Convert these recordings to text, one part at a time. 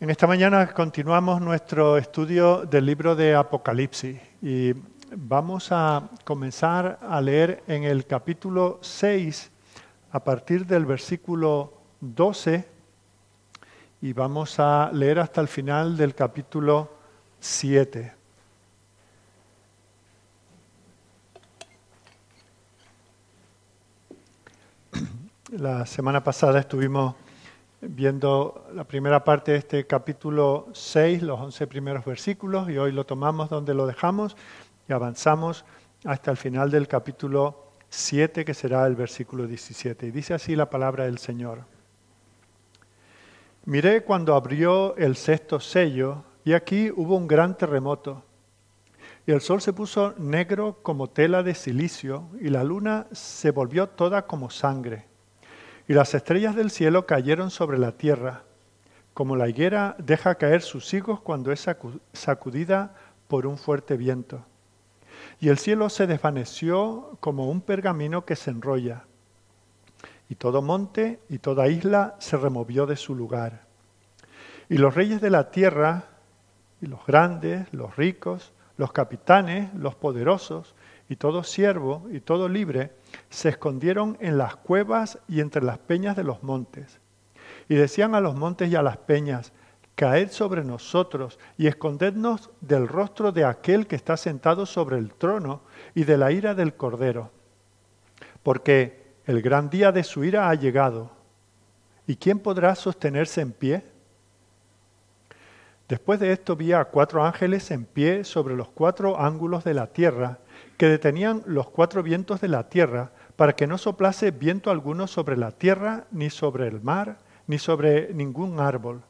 En esta mañana continuamos nuestro estudio del libro de Apocalipsis y vamos a comenzar a leer en el capítulo 6 a partir del versículo 12 y vamos a leer hasta el final del capítulo 7. La semana pasada estuvimos viendo la primera parte de este capítulo 6, los 11 primeros versículos, y hoy lo tomamos donde lo dejamos y avanzamos hasta el final del capítulo 7, que será el versículo 17. Y dice así la palabra del Señor. Miré cuando abrió el sexto sello, y aquí hubo un gran terremoto. Y el sol se puso negro como tela de silicio, y la luna se volvió toda como sangre y las estrellas del cielo cayeron sobre la tierra, como la higuera deja caer sus higos cuando es sacudida por un fuerte viento. Y el cielo se desvaneció como un pergamino que se enrolla, y todo monte y toda isla se removió de su lugar. Y los reyes de la tierra, y los grandes, los ricos, los capitanes, los poderosos, y todo siervo y todo libre se escondieron en las cuevas y entre las peñas de los montes. Y decían a los montes y a las peñas, caed sobre nosotros y escondednos del rostro de aquel que está sentado sobre el trono y de la ira del Cordero. Porque el gran día de su ira ha llegado. ¿Y quién podrá sostenerse en pie? Después de esto vi a cuatro ángeles en pie sobre los cuatro ángulos de la tierra, que detenían los cuatro vientos de la tierra, para que no soplase viento alguno sobre la tierra, ni sobre el mar, ni sobre ningún árbol.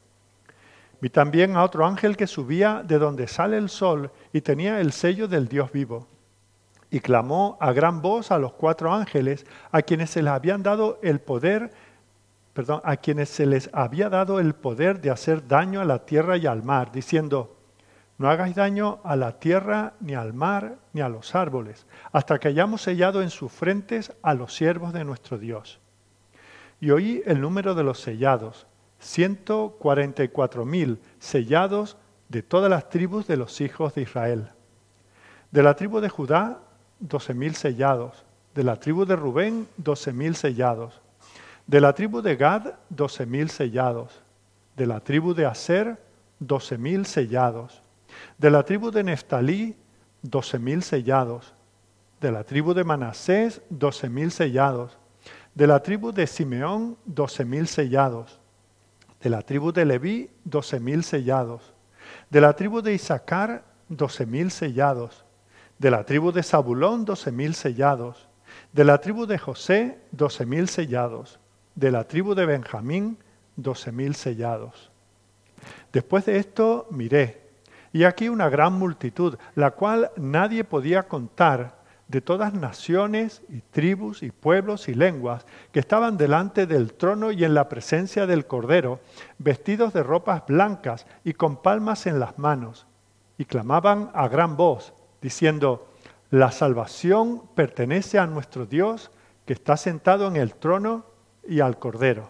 Vi también a otro ángel que subía de donde sale el sol y tenía el sello del Dios vivo. Y clamó a gran voz a los cuatro ángeles, a quienes se les habían dado el poder, perdón, a quienes se les había dado el poder de hacer daño a la tierra y al mar, diciendo: no hagáis daño a la tierra, ni al mar, ni a los árboles, hasta que hayamos sellado en sus frentes a los siervos de nuestro Dios. Y oí el número de los sellados, ciento cuarenta y cuatro mil sellados de todas las tribus de los hijos de Israel. De la tribu de Judá, doce mil sellados. De la tribu de Rubén, doce mil sellados. De la tribu de Gad, doce mil sellados. De la tribu de Aser, doce mil sellados de la tribu de Neftalí, doce mil sellados. De la tribu de Manasés, doce mil sellados. De la tribu de Simeón, doce mil sellados. De la tribu de Leví, doce mil sellados. De la tribu de Isaacar, doce mil sellados. De la tribu de Zabulón, doce mil sellados. De la tribu de José, doce mil sellados. De la tribu de Benjamín, doce mil sellados. Después de esto miré y aquí una gran multitud, la cual nadie podía contar, de todas naciones y tribus y pueblos y lenguas, que estaban delante del trono y en la presencia del Cordero, vestidos de ropas blancas y con palmas en las manos, y clamaban a gran voz, diciendo, la salvación pertenece a nuestro Dios, que está sentado en el trono y al Cordero.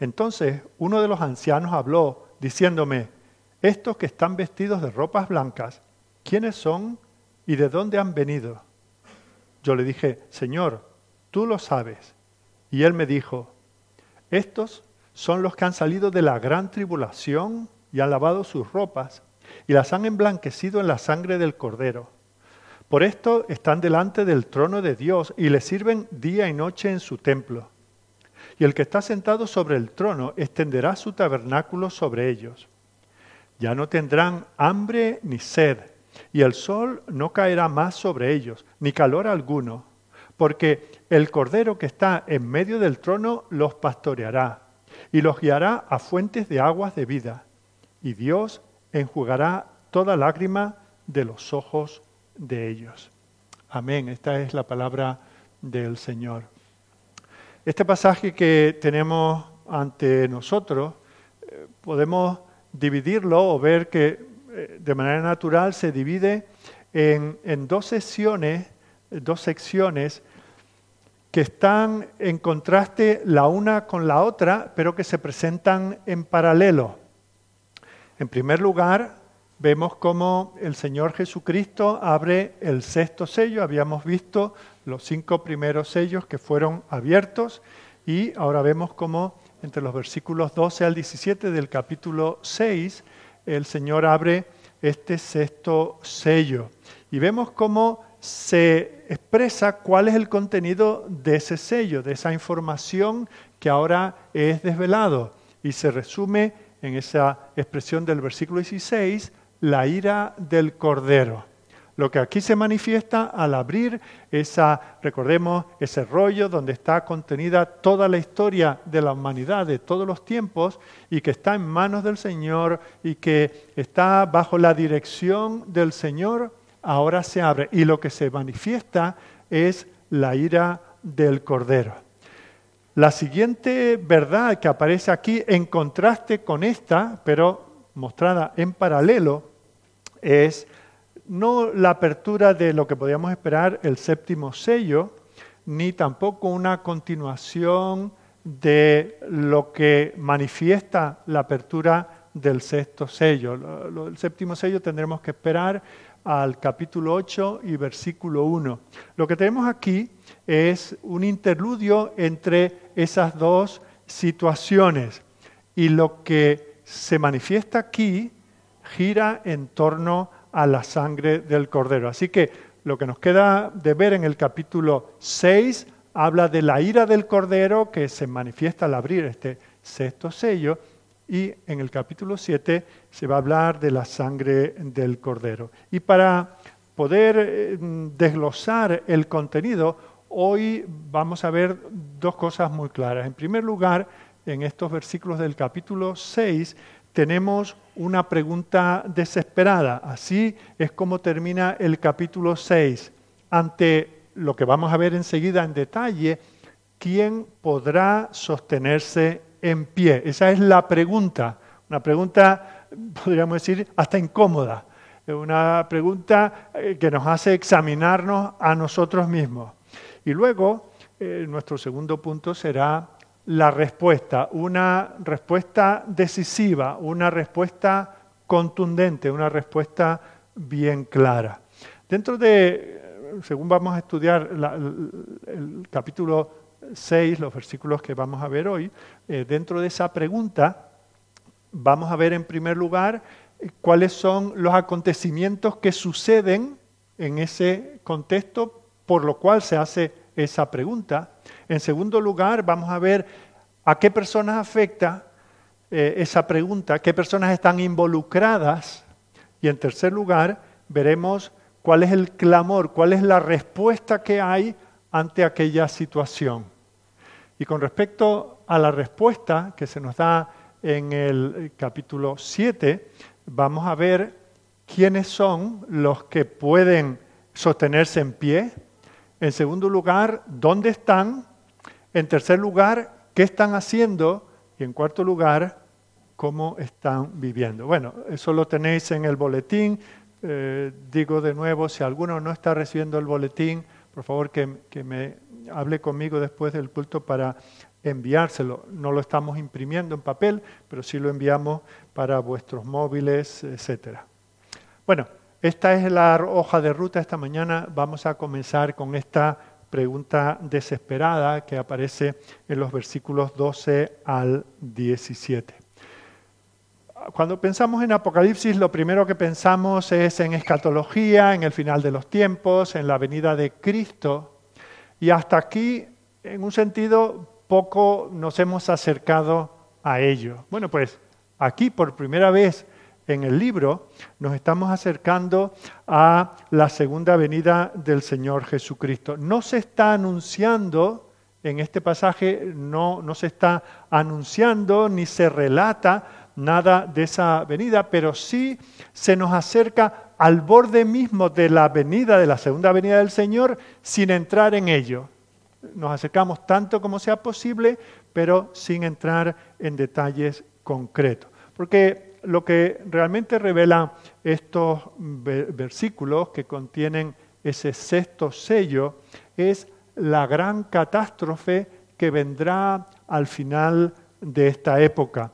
Entonces uno de los ancianos habló diciéndome, estos que están vestidos de ropas blancas, ¿quiénes son y de dónde han venido? Yo le dije, Señor, tú lo sabes. Y él me dijo, estos son los que han salido de la gran tribulación y han lavado sus ropas y las han emblanquecido en la sangre del cordero. Por esto están delante del trono de Dios y le sirven día y noche en su templo y el que está sentado sobre el trono extenderá su tabernáculo sobre ellos. Ya no tendrán hambre ni sed, y el sol no caerá más sobre ellos, ni calor alguno, porque el Cordero que está en medio del trono los pastoreará, y los guiará a fuentes de aguas de vida, y Dios enjugará toda lágrima de los ojos de ellos. Amén. Esta es la palabra del Señor. Este pasaje que tenemos ante nosotros, eh, podemos dividirlo o ver que eh, de manera natural se divide en, en dos sesiones, dos secciones que están en contraste la una con la otra, pero que se presentan en paralelo. En primer lugar, vemos cómo el Señor Jesucristo abre el sexto sello. Habíamos visto los cinco primeros sellos que fueron abiertos y ahora vemos cómo entre los versículos 12 al 17 del capítulo 6 el Señor abre este sexto sello. Y vemos cómo se expresa cuál es el contenido de ese sello, de esa información que ahora es desvelado. Y se resume en esa expresión del versículo 16, la ira del Cordero. Lo que aquí se manifiesta al abrir esa, recordemos, ese rollo donde está contenida toda la historia de la humanidad de todos los tiempos y que está en manos del Señor y que está bajo la dirección del Señor, ahora se abre y lo que se manifiesta es la ira del Cordero. La siguiente verdad que aparece aquí en contraste con esta, pero mostrada en paralelo, es no la apertura de lo que podíamos esperar, el séptimo sello, ni tampoco una continuación de lo que manifiesta la apertura del sexto sello. el séptimo sello tendremos que esperar al capítulo 8 y versículo 1. Lo que tenemos aquí es un interludio entre esas dos situaciones y lo que se manifiesta aquí gira en torno a la sangre del cordero. Así que lo que nos queda de ver en el capítulo 6 habla de la ira del cordero que se manifiesta al abrir este sexto sello y en el capítulo 7 se va a hablar de la sangre del cordero. Y para poder eh, desglosar el contenido, hoy vamos a ver dos cosas muy claras. En primer lugar, en estos versículos del capítulo 6 tenemos una pregunta desesperada. Así es como termina el capítulo 6. Ante lo que vamos a ver enseguida en detalle, ¿quién podrá sostenerse en pie? Esa es la pregunta, una pregunta, podríamos decir, hasta incómoda, una pregunta eh, que nos hace examinarnos a nosotros mismos. Y luego, eh, nuestro segundo punto será la respuesta, una respuesta decisiva, una respuesta contundente, una respuesta bien clara. Dentro de, según vamos a estudiar el capítulo 6, los versículos que vamos a ver hoy, eh, dentro de esa pregunta vamos a ver en primer lugar eh, cuáles son los acontecimientos que suceden en ese contexto por lo cual se hace esa pregunta. En segundo lugar, vamos a ver a qué personas afecta eh, esa pregunta, qué personas están involucradas. Y en tercer lugar, veremos cuál es el clamor, cuál es la respuesta que hay ante aquella situación. Y con respecto a la respuesta que se nos da en el capítulo 7, vamos a ver quiénes son los que pueden sostenerse en pie. En segundo lugar, dónde están. En tercer lugar, qué están haciendo. Y en cuarto lugar, cómo están viviendo. Bueno, eso lo tenéis en el boletín. Eh, digo de nuevo, si alguno no está recibiendo el boletín, por favor que, me hable conmigo después del culto para enviárselo. No lo estamos imprimiendo en papel, pero sí lo enviamos para vuestros móviles, etc. Bueno, esta es la hoja de ruta. Esta mañana vamos a comenzar con esta pregunta desesperada que aparece en los versículos 12 al 17 cuando pensamos en Apocalipsis, lo primero que pensamos es en escatología, en el final de los tiempos, en la venida de Cristo. Y hasta aquí, en un sentido, poco nos hemos acercado a ello. Bueno, pues aquí por primera vez en el libro nos estamos acercando a la segunda venida del Señor Jesucristo. No se está anunciando, en este pasaje no, no se está anunciando ni se relata nada de esa venida, pero sí se nos acerca al borde mismo de la venida, de la segunda venida del Señor, sin entrar en ello. Nos acercamos tanto como sea posible, pero sin entrar en detalles concretos. Porque lo que realmente revelan estos versículos que contienen ese sexto sello es la gran catástrofe que vendrá al final de esta época.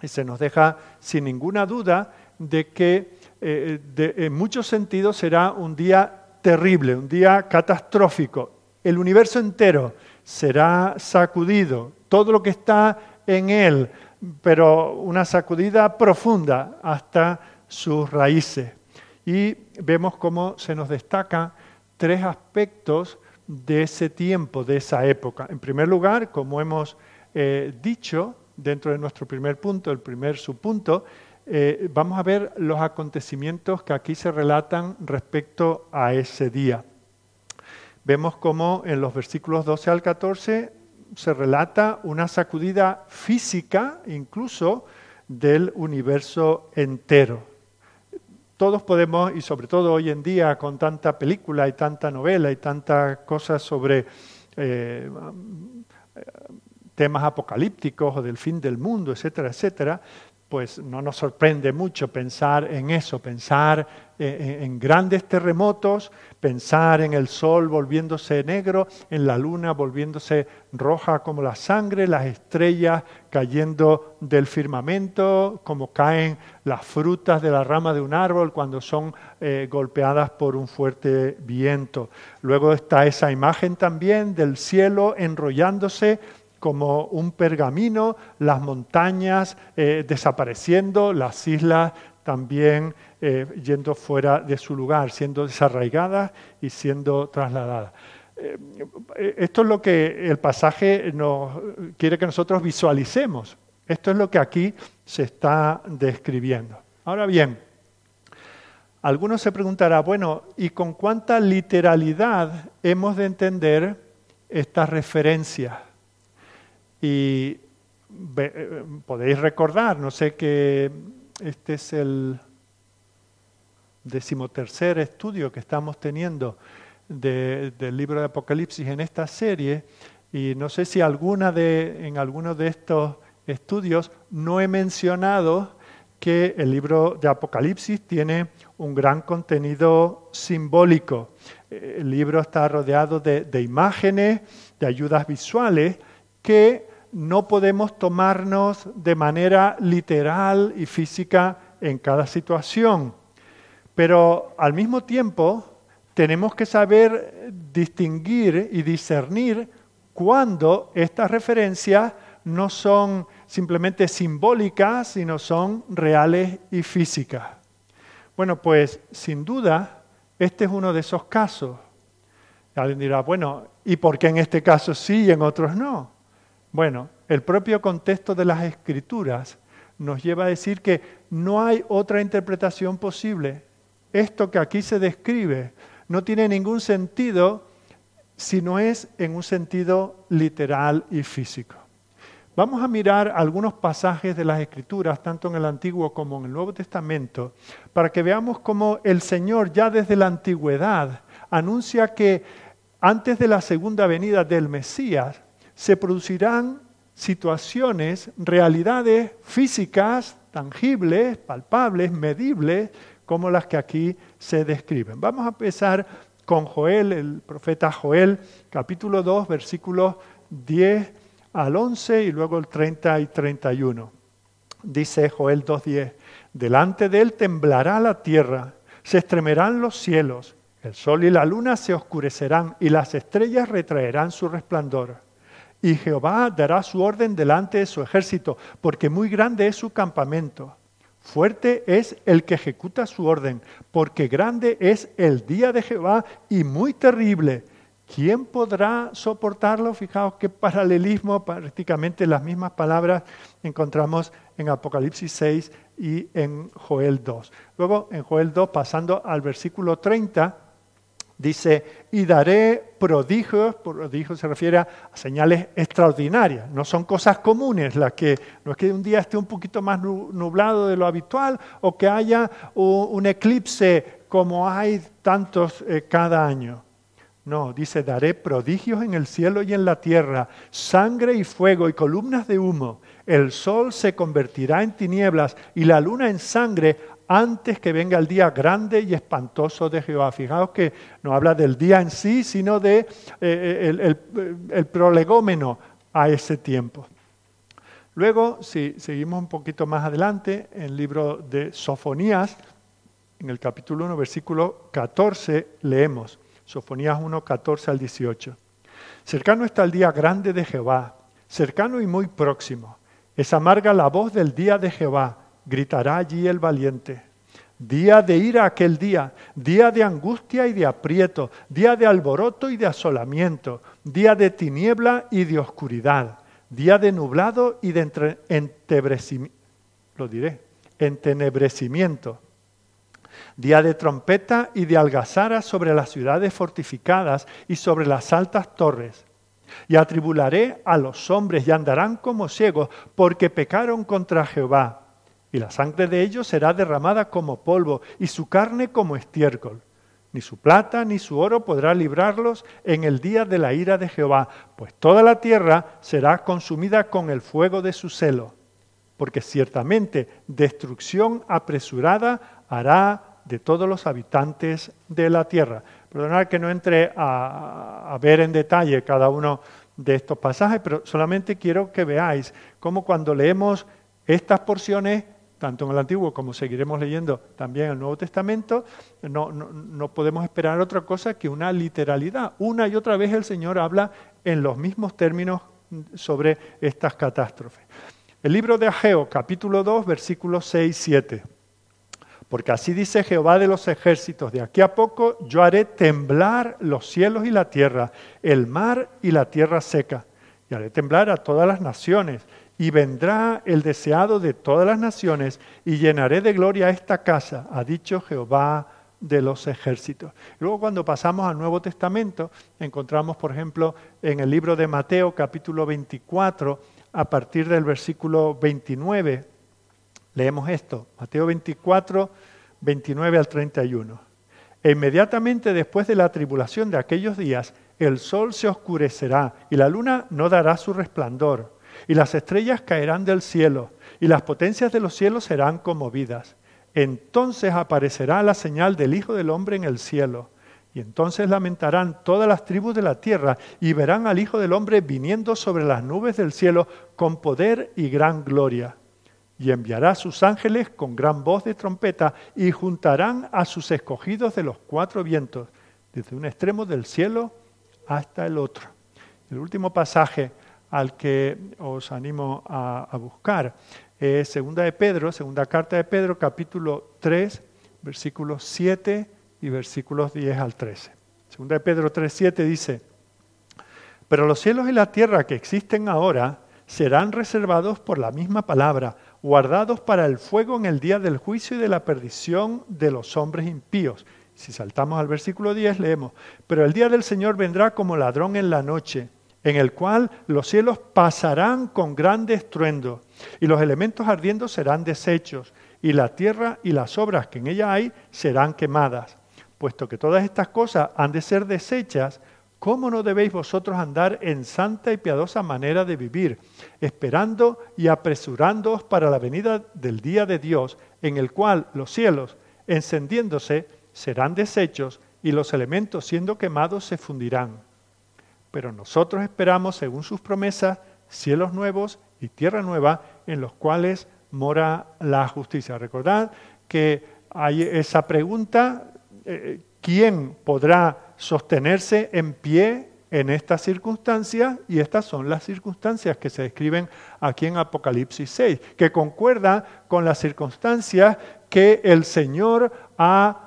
Y se nos deja sin ninguna duda de que eh, en muchos sentidos será un día terrible, un día catastrófico. El universo entero será sacudido, todo lo que está en él, pero una sacudida profunda hasta sus raíces. Y vemos cómo se nos destacan tres aspectos de ese tiempo, de esa época. En primer lugar, como hemos eh, dicho dentro de nuestro primer punto, el primer subpunto, eh, vamos a ver los acontecimientos que aquí se relatan respecto a ese día. Vemos cómo en los versículos 12 al 14 se relata una sacudida física incluso del universo entero. Todos podemos, y sobre todo hoy en día con tanta película y tanta novela y tantas cosas sobre eh, temas apocalípticos o del fin del mundo, etcétera, etcétera, pues no nos sorprende mucho pensar en eso, pensar en, grandes terremotos, pensar en el sol volviéndose negro, en la luna volviéndose roja como la sangre, las estrellas cayendo del firmamento, como caen las frutas de la rama de un árbol cuando son eh, golpeadas por un fuerte viento. Luego está esa imagen también del cielo enrollándose como un pergamino, las montañas eh, desapareciendo, las islas también eh, yendo fuera de su lugar, siendo desarraigadas y siendo trasladadas. Eh, esto es lo que el pasaje nos quiere que nosotros visualicemos. Esto es lo que aquí se está describiendo. Ahora bien, algunos se preguntará, bueno, ¿y con cuánta literalidad hemos de entender estas referencias? Y eh, podéis recordar, no sé que este es el decimotercer estudio que estamos teniendo del libro de Apocalipsis en esta serie, y no sé si alguna de, en alguno de estos estudios no he mencionado que el libro de Apocalipsis tiene un gran contenido simbólico. El libro está rodeado de, de imágenes, de ayudas visuales que no podemos tomarnos de manera literal y física en cada situación, pero al mismo tiempo tenemos que saber distinguir y discernir cuando estas referencias no son simplemente simbólicas, sino son reales y físicas. Bueno, pues sin duda, este es uno de esos casos. Alguien dirá, bueno, ¿y por qué en este caso sí y en otros no? Bueno, el propio contexto de las escrituras nos lleva a decir que no hay otra interpretación posible. Esto que aquí se describe no tiene ningún sentido si no es en un sentido literal y físico. Vamos a mirar algunos pasajes de las Escrituras, tanto en el Antiguo como en el Nuevo Testamento, para que veamos cómo el Señor ya desde la antigüedad anuncia que antes de la segunda venida del Mesías, se producirán situaciones, realidades físicas, tangibles, palpables, medibles, como las que aquí se describen. Vamos a empezar con Joel, el profeta Joel, capítulo 2, versículos 10 al 11 y luego el 30 y 31. Dice Joel 2.10, delante de él temblará la tierra, se estremerán los cielos, el sol y la luna se oscurecerán y las estrellas retraerán su resplandor y Jehová dará su orden delante de su ejército, porque muy grande es su campamento. Fuerte es el que ejecuta su orden, porque grande es el día de Jehová y muy terrible. ¿Quién podrá soportarlo? Fijaos qué paralelismo, prácticamente las mismas palabras encontramos en Apocalipsis 6 y en Joel 2. Luego, en Joel 2, pasando al versículo 30, Dice, y daré prodigios, prodigios se refiere a señales extraordinarias, no son cosas comunes, las que no es que un día esté un poquito más nublado de lo habitual o que haya un, eclipse como hay tantos eh, cada año. No, dice, daré prodigios en el cielo y en la tierra, sangre y fuego y columnas de humo. El sol se convertirá en tinieblas y la luna en sangre antes que venga el día grande y espantoso de Jehová. Fijaos que no habla del día en sí, sino de eh, eh, el, prolegómeno a ese tiempo. Luego, si seguimos un poquito más adelante, en el libro de Sofonías, en el capítulo 1, versículo 14, leemos. Sofonías 1, 14 al 18. Cercano está el día grande de Jehová, cercano y muy próximo. Es amarga la voz del día de Jehová, gritará allí el valiente. Día de ira aquel día, día de angustia y de aprieto, día de alboroto y de asolamiento, día de tiniebla y de oscuridad, día de nublado y de entebrecimiento, lo diré, entenebrecimiento día de trompeta y de algazara sobre las ciudades fortificadas y sobre las altas torres. Y atribularé a los hombres y andarán como ciegos, porque pecaron contra Jehová. Y la sangre de ellos será derramada como polvo, y su carne como estiércol. Ni su plata ni su oro podrá librarlos en el día de la ira de Jehová, pues toda la tierra será consumida con el fuego de su celo. Porque ciertamente destrucción apresurada hará de todos los habitantes de la tierra. Perdonad que no entre a, ver en detalle cada uno de estos pasajes, pero solamente quiero que veáis cómo cuando leemos estas porciones, tanto en el Antiguo como seguiremos leyendo también en el Nuevo Testamento, no, no podemos esperar otra cosa que una literalidad. Una y otra vez el Señor habla en los mismos términos sobre estas catástrofes. El libro de Ageo, capítulo 2, versículos 6 y 7. Porque así dice Jehová de los ejércitos, de aquí a poco yo haré temblar los cielos y la tierra, el mar y la tierra seca, y haré temblar a todas las naciones, y vendrá el deseado de todas las naciones, y llenaré de gloria esta casa, ha dicho Jehová de los ejércitos. Luego cuando pasamos al Nuevo Testamento, encontramos, por ejemplo, en el libro de Mateo capítulo 24, a partir del versículo 29, Leemos esto, Mateo 24, 29 al 31. E inmediatamente después de la tribulación de aquellos días, el sol se oscurecerá y la luna no dará su resplandor, y las estrellas caerán del cielo, y las potencias de los cielos serán conmovidas. Entonces aparecerá la señal del Hijo del Hombre en el cielo. Y entonces lamentarán todas las tribus de la tierra y verán al Hijo del Hombre viniendo sobre las nubes del cielo con poder y gran gloria y enviará sus ángeles con gran voz de trompeta y juntarán a sus escogidos de los cuatro vientos, desde un extremo del cielo hasta el otro. El último pasaje al que os animo a, buscar segunda de Pedro, segunda carta de Pedro, capítulo 3, versículos 7 y versículos 10 al 13. Segunda de Pedro 3, 7 dice, pero los cielos y la tierra que existen ahora serán reservados por la misma palabra, guardados para el fuego en el día del juicio y de la perdición de los hombres impíos. Si saltamos al versículo 10, leemos, pero el día del Señor vendrá como ladrón en la noche, en el cual los cielos pasarán con grande estruendo, y los elementos ardiendo serán deshechos, y la tierra y las obras que en ella hay serán quemadas. Puesto que todas estas cosas han de ser deshechas, ¿Cómo no debéis vosotros andar en santa y piadosa manera de vivir, esperando y apresurándoos para la venida del día de Dios, en el cual los cielos, encendiéndose, serán deshechos y los elementos siendo quemados se fundirán? Pero nosotros esperamos, según sus promesas, cielos nuevos y tierra nueva, en los cuales mora la justicia. Recordad que hay esa pregunta, eh, ¿quién podrá sostenerse en pie en estas circunstancias y estas son las circunstancias que se describen aquí en Apocalipsis 6, que concuerdan con las circunstancias que el Señor ha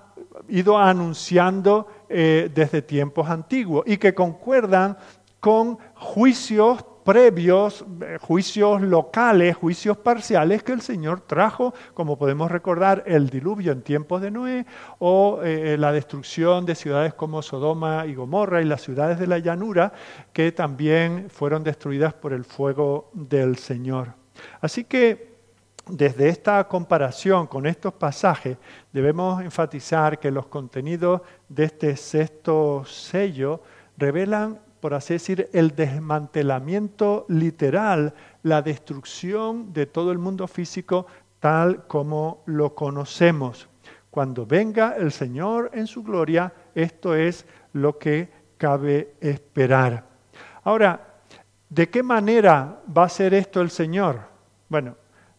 ido anunciando eh, desde tiempos antiguos y que concuerdan con juicios previos, eh, juicios locales, juicios parciales que el Señor trajo, como podemos recordar el diluvio en tiempos de Noé o eh, la destrucción de ciudades como Sodoma y Gomorra y las ciudades de la llanura que también fueron destruidas por el fuego del Señor. Así que desde esta comparación con estos pasajes debemos enfatizar que los contenidos de este sexto sello revelan, por así decir, el desmantelamiento literal, la destrucción de todo el mundo físico tal como lo conocemos. Cuando venga el Señor en su gloria, esto es lo que cabe esperar. Ahora, ¿de qué manera va a ser esto el Señor? Bueno,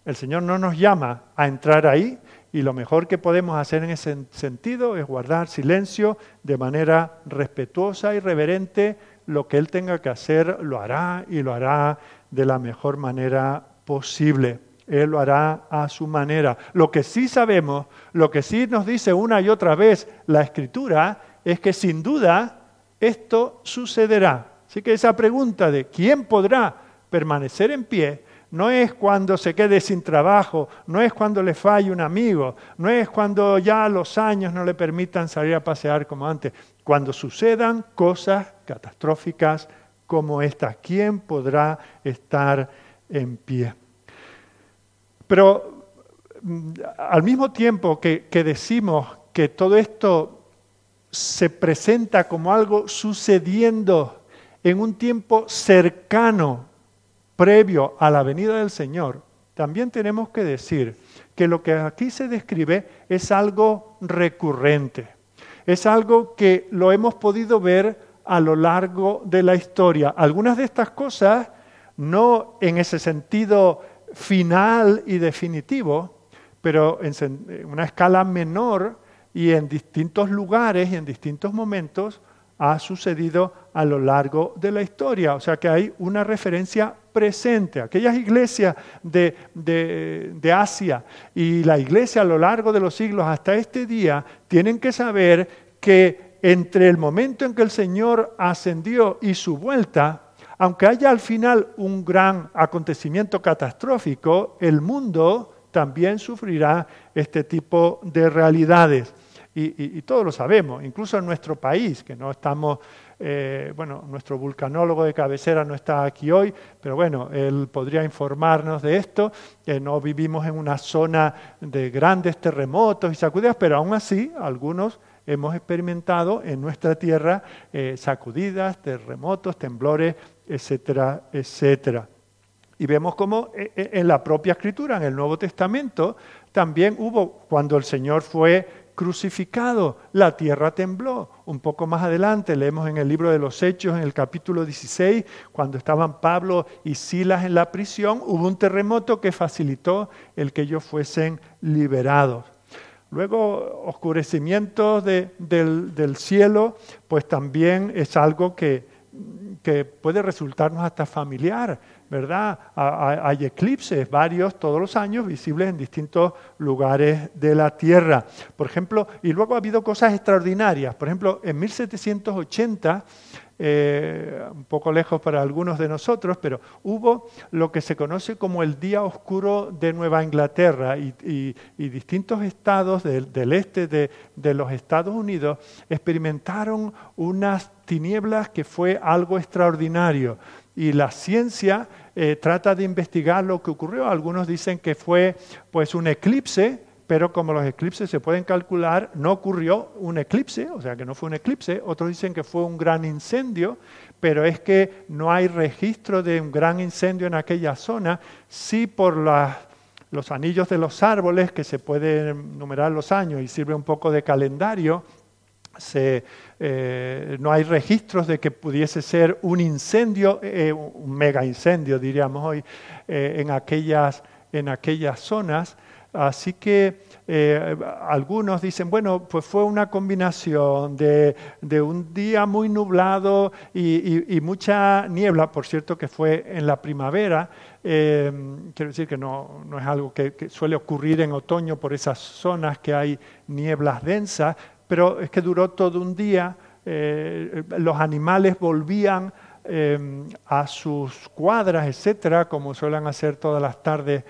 el Señor no nos llama a entrar ahí y lo mejor que podemos hacer en ese sentido es guardar silencio de manera respetuosa y reverente. Lo que Él tenga que hacer lo hará y lo hará de la mejor manera posible. Él lo hará a su manera. Lo que sí sabemos, lo que sí nos dice una y otra vez la Escritura, es que sin duda esto sucederá. Así que esa pregunta de quién podrá permanecer en pie no es cuando se quede sin trabajo, no es cuando le falle un amigo, no es cuando ya los años no le permitan salir a pasear como antes, cuando sucedan cosas catastróficas como estas. ¿Quién podrá estar en pie? Pero mm, al mismo tiempo que, que decimos que todo esto se presenta como algo sucediendo en un tiempo cercano previo a la venida del Señor, también tenemos que decir que lo que aquí se describe es algo recurrente, es algo que lo hemos podido ver a lo largo de la historia. Algunas de estas cosas, no en ese sentido final y definitivo, pero en una escala menor y en distintos lugares y en distintos momentos, ha sucedido a lo largo de la historia. O sea que hay una referencia presente. Aquellas iglesias de, de, Asia y la iglesia a lo largo de los siglos hasta este día tienen que saber que entre el momento en que el Señor ascendió y su vuelta, aunque haya al final un gran acontecimiento catastrófico, el mundo también sufrirá este tipo de realidades y, todos lo sabemos, incluso en nuestro país, que no estamos, eh, bueno, nuestro vulcanólogo de cabecera no está aquí hoy, pero bueno, él podría informarnos de esto, no vivimos en una zona de grandes terremotos y sacudidas, pero aún así algunos hemos experimentado en nuestra tierra eh, sacudidas, terremotos, temblores, etcétera, etcétera. Y vemos cómo eh, en la propia escritura, en el Nuevo Testamento, también hubo, cuando el Señor fue crucificado, la tierra tembló. Un poco más adelante leemos en el libro de los Hechos, en el capítulo 16, cuando estaban Pablo y Silas en la prisión, hubo un terremoto que facilitó el que ellos fuesen liberados. Luego, oscurecimiento del, del cielo, pues también es algo que, que puede resultarnos hasta familiar ¿verdad? Hay eclipses, varios todos los años, visibles en distintos lugares de la Tierra. Por ejemplo, y luego ha habido cosas extraordinarias. Por ejemplo, en 1780, eh, un poco lejos para algunos de nosotros, pero hubo lo que se conoce como el Día Oscuro de Nueva Inglaterra y, distintos estados del, este de, de los Estados Unidos experimentaron unas tinieblas que fue algo extraordinario y la ciencia eh, trata de investigar lo que ocurrió. Algunos dicen que fue pues un eclipse, pero como los eclipses se pueden calcular, no ocurrió un eclipse, o sea que no fue un eclipse. Otros dicen que fue un gran incendio, pero es que no hay registro de un gran incendio en aquella zona. Sí por los anillos de los árboles, que se pueden numerar los años y sirve un poco de calendario, eh, no hay registros de que pudiese ser un incendio, eh, un mega incendio, diríamos hoy, eh, en, aquellas, en aquellas zonas. Así que algunos dicen, bueno, pues fue una combinación de, un día muy nublado y, mucha niebla, por cierto que fue en la primavera, quiero decir que no, no es algo que, suele ocurrir en otoño por esas zonas que hay nieblas densas, pero es que duró todo un día, eh, los animales volvían em, a sus cuadras, etcétera, como suelen hacer todas las tardes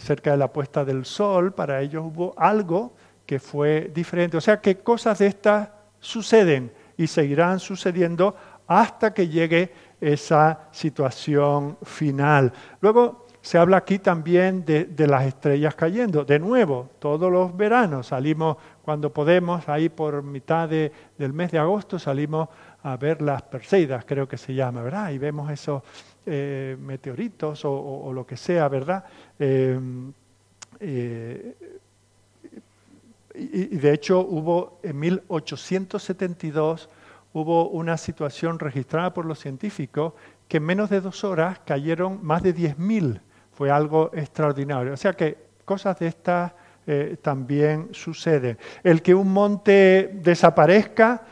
cerca de la puesta del sol. Para ellos hubo algo que fue diferente. O sea que cosas de estas suceden y seguirán sucediendo hasta que llegue esa situación final. Luego se habla aquí también de, las estrellas cayendo. De nuevo, todos los veranos salimos cuando podemos, ahí por mitad del mes de agosto salimos a ver las Perseidas, creo que se llama, ¿verdad? Y vemos esos eh, meteoritos o, lo que sea, ¿verdad? Eh, eh, y, de hecho hubo en 1872 hubo una situación registrada por los científicos que en menos de dos horas cayeron más de 10.000. Fue algo extraordinario. O sea que cosas de estas eh, también suceden. El que un monte desaparezca,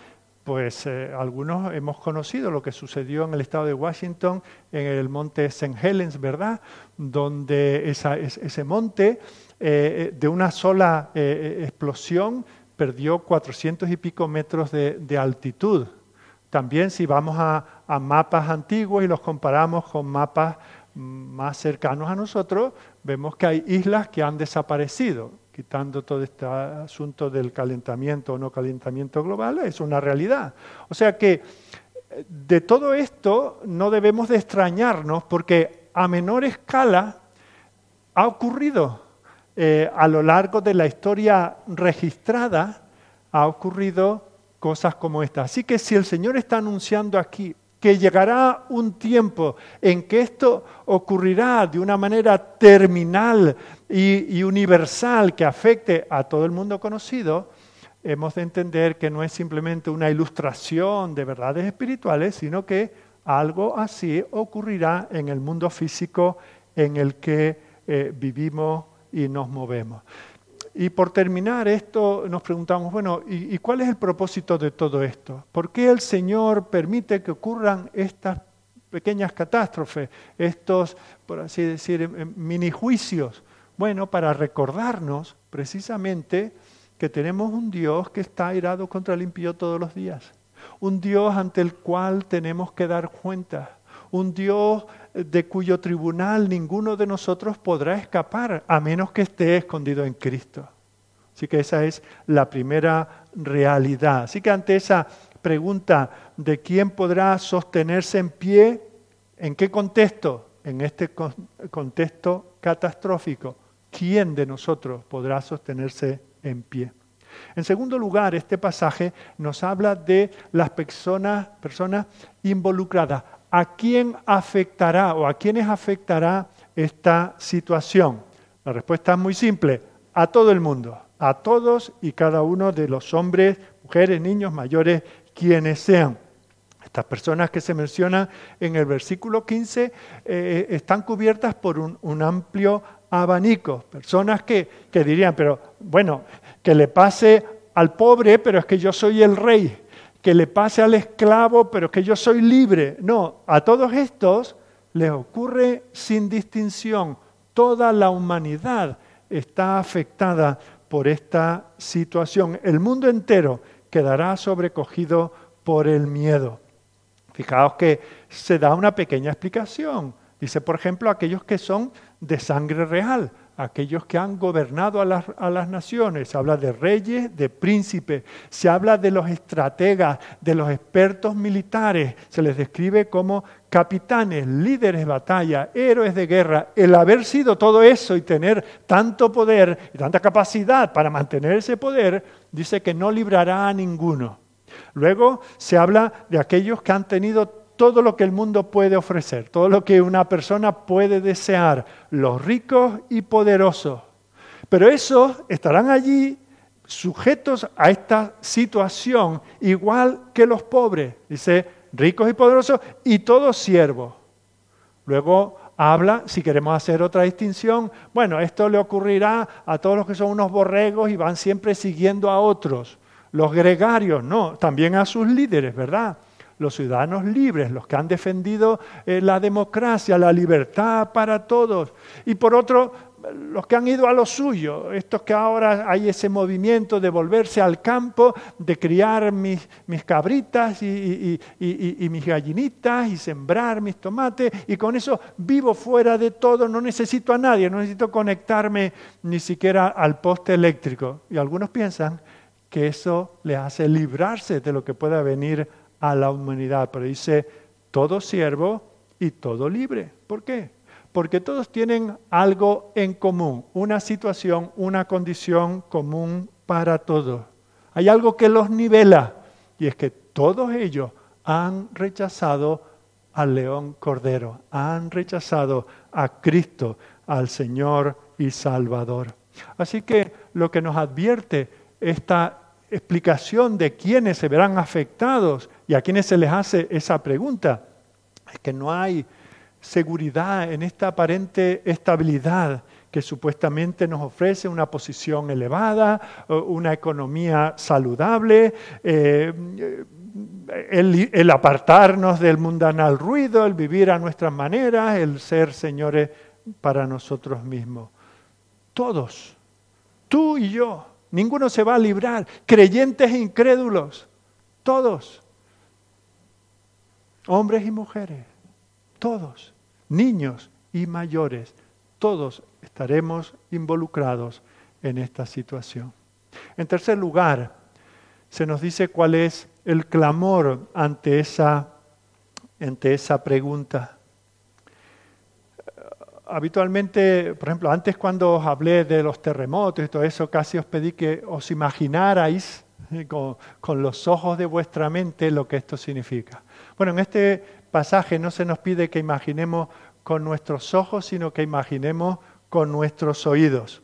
pues eh, algunos hemos conocido lo que sucedió en el estado de Washington, en el monte St. Helens, ¿verdad? Donde ese monte eh, de una sola explosión perdió cuatrocientos y pico metros de, altitud. También si vamos a, mapas antiguos y los comparamos con mapas más cercanos a nosotros, vemos que hay islas que han desaparecido, quitando todo este asunto del calentamiento o no calentamiento global, es una realidad. O sea que de todo esto no debemos de extrañarnos porque a menor escala ha ocurrido eh, a lo largo de la historia registrada ha ocurrido cosas como esta. Así que si el Señor está anunciando aquí que llegará un tiempo en que esto ocurrirá de una manera terminal y, universal que afecte a todo el mundo conocido, hemos de entender que no es simplemente una ilustración de verdades espirituales, sino que algo así ocurrirá en el mundo físico en el que eh, vivimos y nos movemos. Y por terminar esto, nos preguntamos, bueno, ¿y, cuál es el propósito de todo esto? ¿Por qué el Señor permite que ocurran estas pequeñas catástrofes, estos, por así decir, em, em, mini juicios? Bueno, para recordarnos precisamente que tenemos un Dios que está airado contra el impío todos los días, un Dios ante el cual tenemos que dar cuenta, un Dios de cuyo tribunal ninguno de nosotros podrá escapar, a menos que esté escondido en Cristo. Así que esa es la primera realidad. Así que ante esa pregunta de quién podrá sostenerse en pie, ¿en qué contexto? En este contexto catastrófico, ¿quién de nosotros podrá sostenerse en pie? En segundo lugar, este pasaje nos habla de las personas, personas involucradas, ¿a quién afectará o a quiénes afectará esta situación? La respuesta es muy simple, a todo el mundo, a todos y cada uno de los hombres, mujeres, niños, mayores, quienes sean. Estas personas que se mencionan en el versículo 15 eh, están cubiertas por un, amplio abanico. Personas que, que dirían, pero bueno, que le pase al pobre, pero es que yo soy el rey que le pase al esclavo, pero que yo soy libre. No, a todos estos les ocurre sin distinción. Toda la humanidad está afectada por esta situación. El mundo entero quedará sobrecogido por el miedo. Fijaos que se da una pequeña explicación. Dice, por ejemplo, aquellos que son de sangre real aquellos que han gobernado a las, naciones. Se habla de reyes, de príncipes, se habla de los estrategas, de los expertos militares, se les describe como capitanes, líderes de batalla, héroes de guerra. El haber sido todo eso y tener tanto poder y tanta capacidad para mantener ese poder, dice que no librará a ninguno. Luego se habla de aquellos que han tenido todo lo que el mundo puede ofrecer, todo lo que una persona puede desear, los ricos y poderosos. Pero esos estarán allí sujetos a esta situación, igual que los pobres, dice, ricos y poderosos y todos siervos. Luego habla, si queremos hacer otra distinción, bueno, esto le ocurrirá a todos los que son unos borregos y van siempre siguiendo a otros. Los gregarios, no, también a sus líderes, ¿verdad? Los ciudadanos libres, los que han defendido eh, la democracia, la libertad para todos. Y por otro, los que han ido a lo suyo, estos que ahora hay ese movimiento de volverse al campo, de criar mis, cabritas y, y, mis gallinitas y sembrar mis tomates y con eso vivo fuera de todo, no necesito a nadie, no necesito conectarme ni siquiera al poste eléctrico. Y algunos piensan que eso le hace librarse de lo que pueda venir a la humanidad, pero dice todo siervo y todo libre. ¿Por qué? porque todos tienen algo en común, una situación, una condición común para todos. Hay algo que los nivela y es que todos ellos han rechazado al león cordero, han rechazado a Cristo, al Señor y Salvador. Así que lo que nos advierte esta explicación de quiénes se verán afectados y a quiénes se les hace esa pregunta es que no hay seguridad, en esta aparente estabilidad que supuestamente nos ofrece una posición elevada, una economía saludable, eh, el, apartarnos del mundanal ruido, el vivir a nuestras maneras, el ser señores para nosotros mismos. Todos, tú y yo, ninguno se va a librar, creyentes e incrédulos, todos, hombres y mujeres, todos. Niños y mayores, todos estaremos involucrados en esta situación. En tercer lugar, se nos dice cuál es el clamor ante esa, ante esa pregunta. Habitualmente, por ejemplo, antes cuando os hablé de los terremotos y todo eso, casi os pedí que os imaginarais eh, con, con los ojos de vuestra mente lo que esto significa. Bueno, en este pasaje no se nos pide que imaginemos con nuestros ojos, sino que imaginemos con nuestros oídos.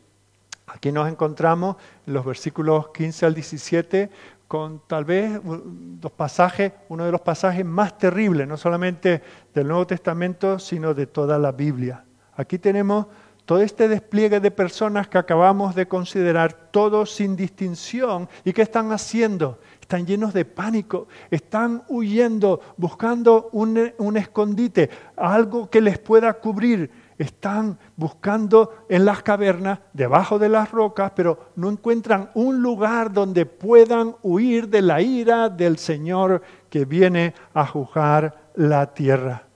Aquí nos encontramos en los versículos 15 al 17 con tal vez dos pasajes, uno de los pasajes más terribles, no solamente del Nuevo Testamento, sino de toda la Biblia. Aquí tenemos todo este despliegue de personas que acabamos de considerar, todos sin distinción, y qué están haciendo están llenos de pánico, están huyendo, buscando un, un, escondite, algo que les pueda cubrir. Están buscando en las cavernas, debajo de las rocas, pero no encuentran un lugar donde puedan huir de la ira del Señor que viene a juzgar la tierra.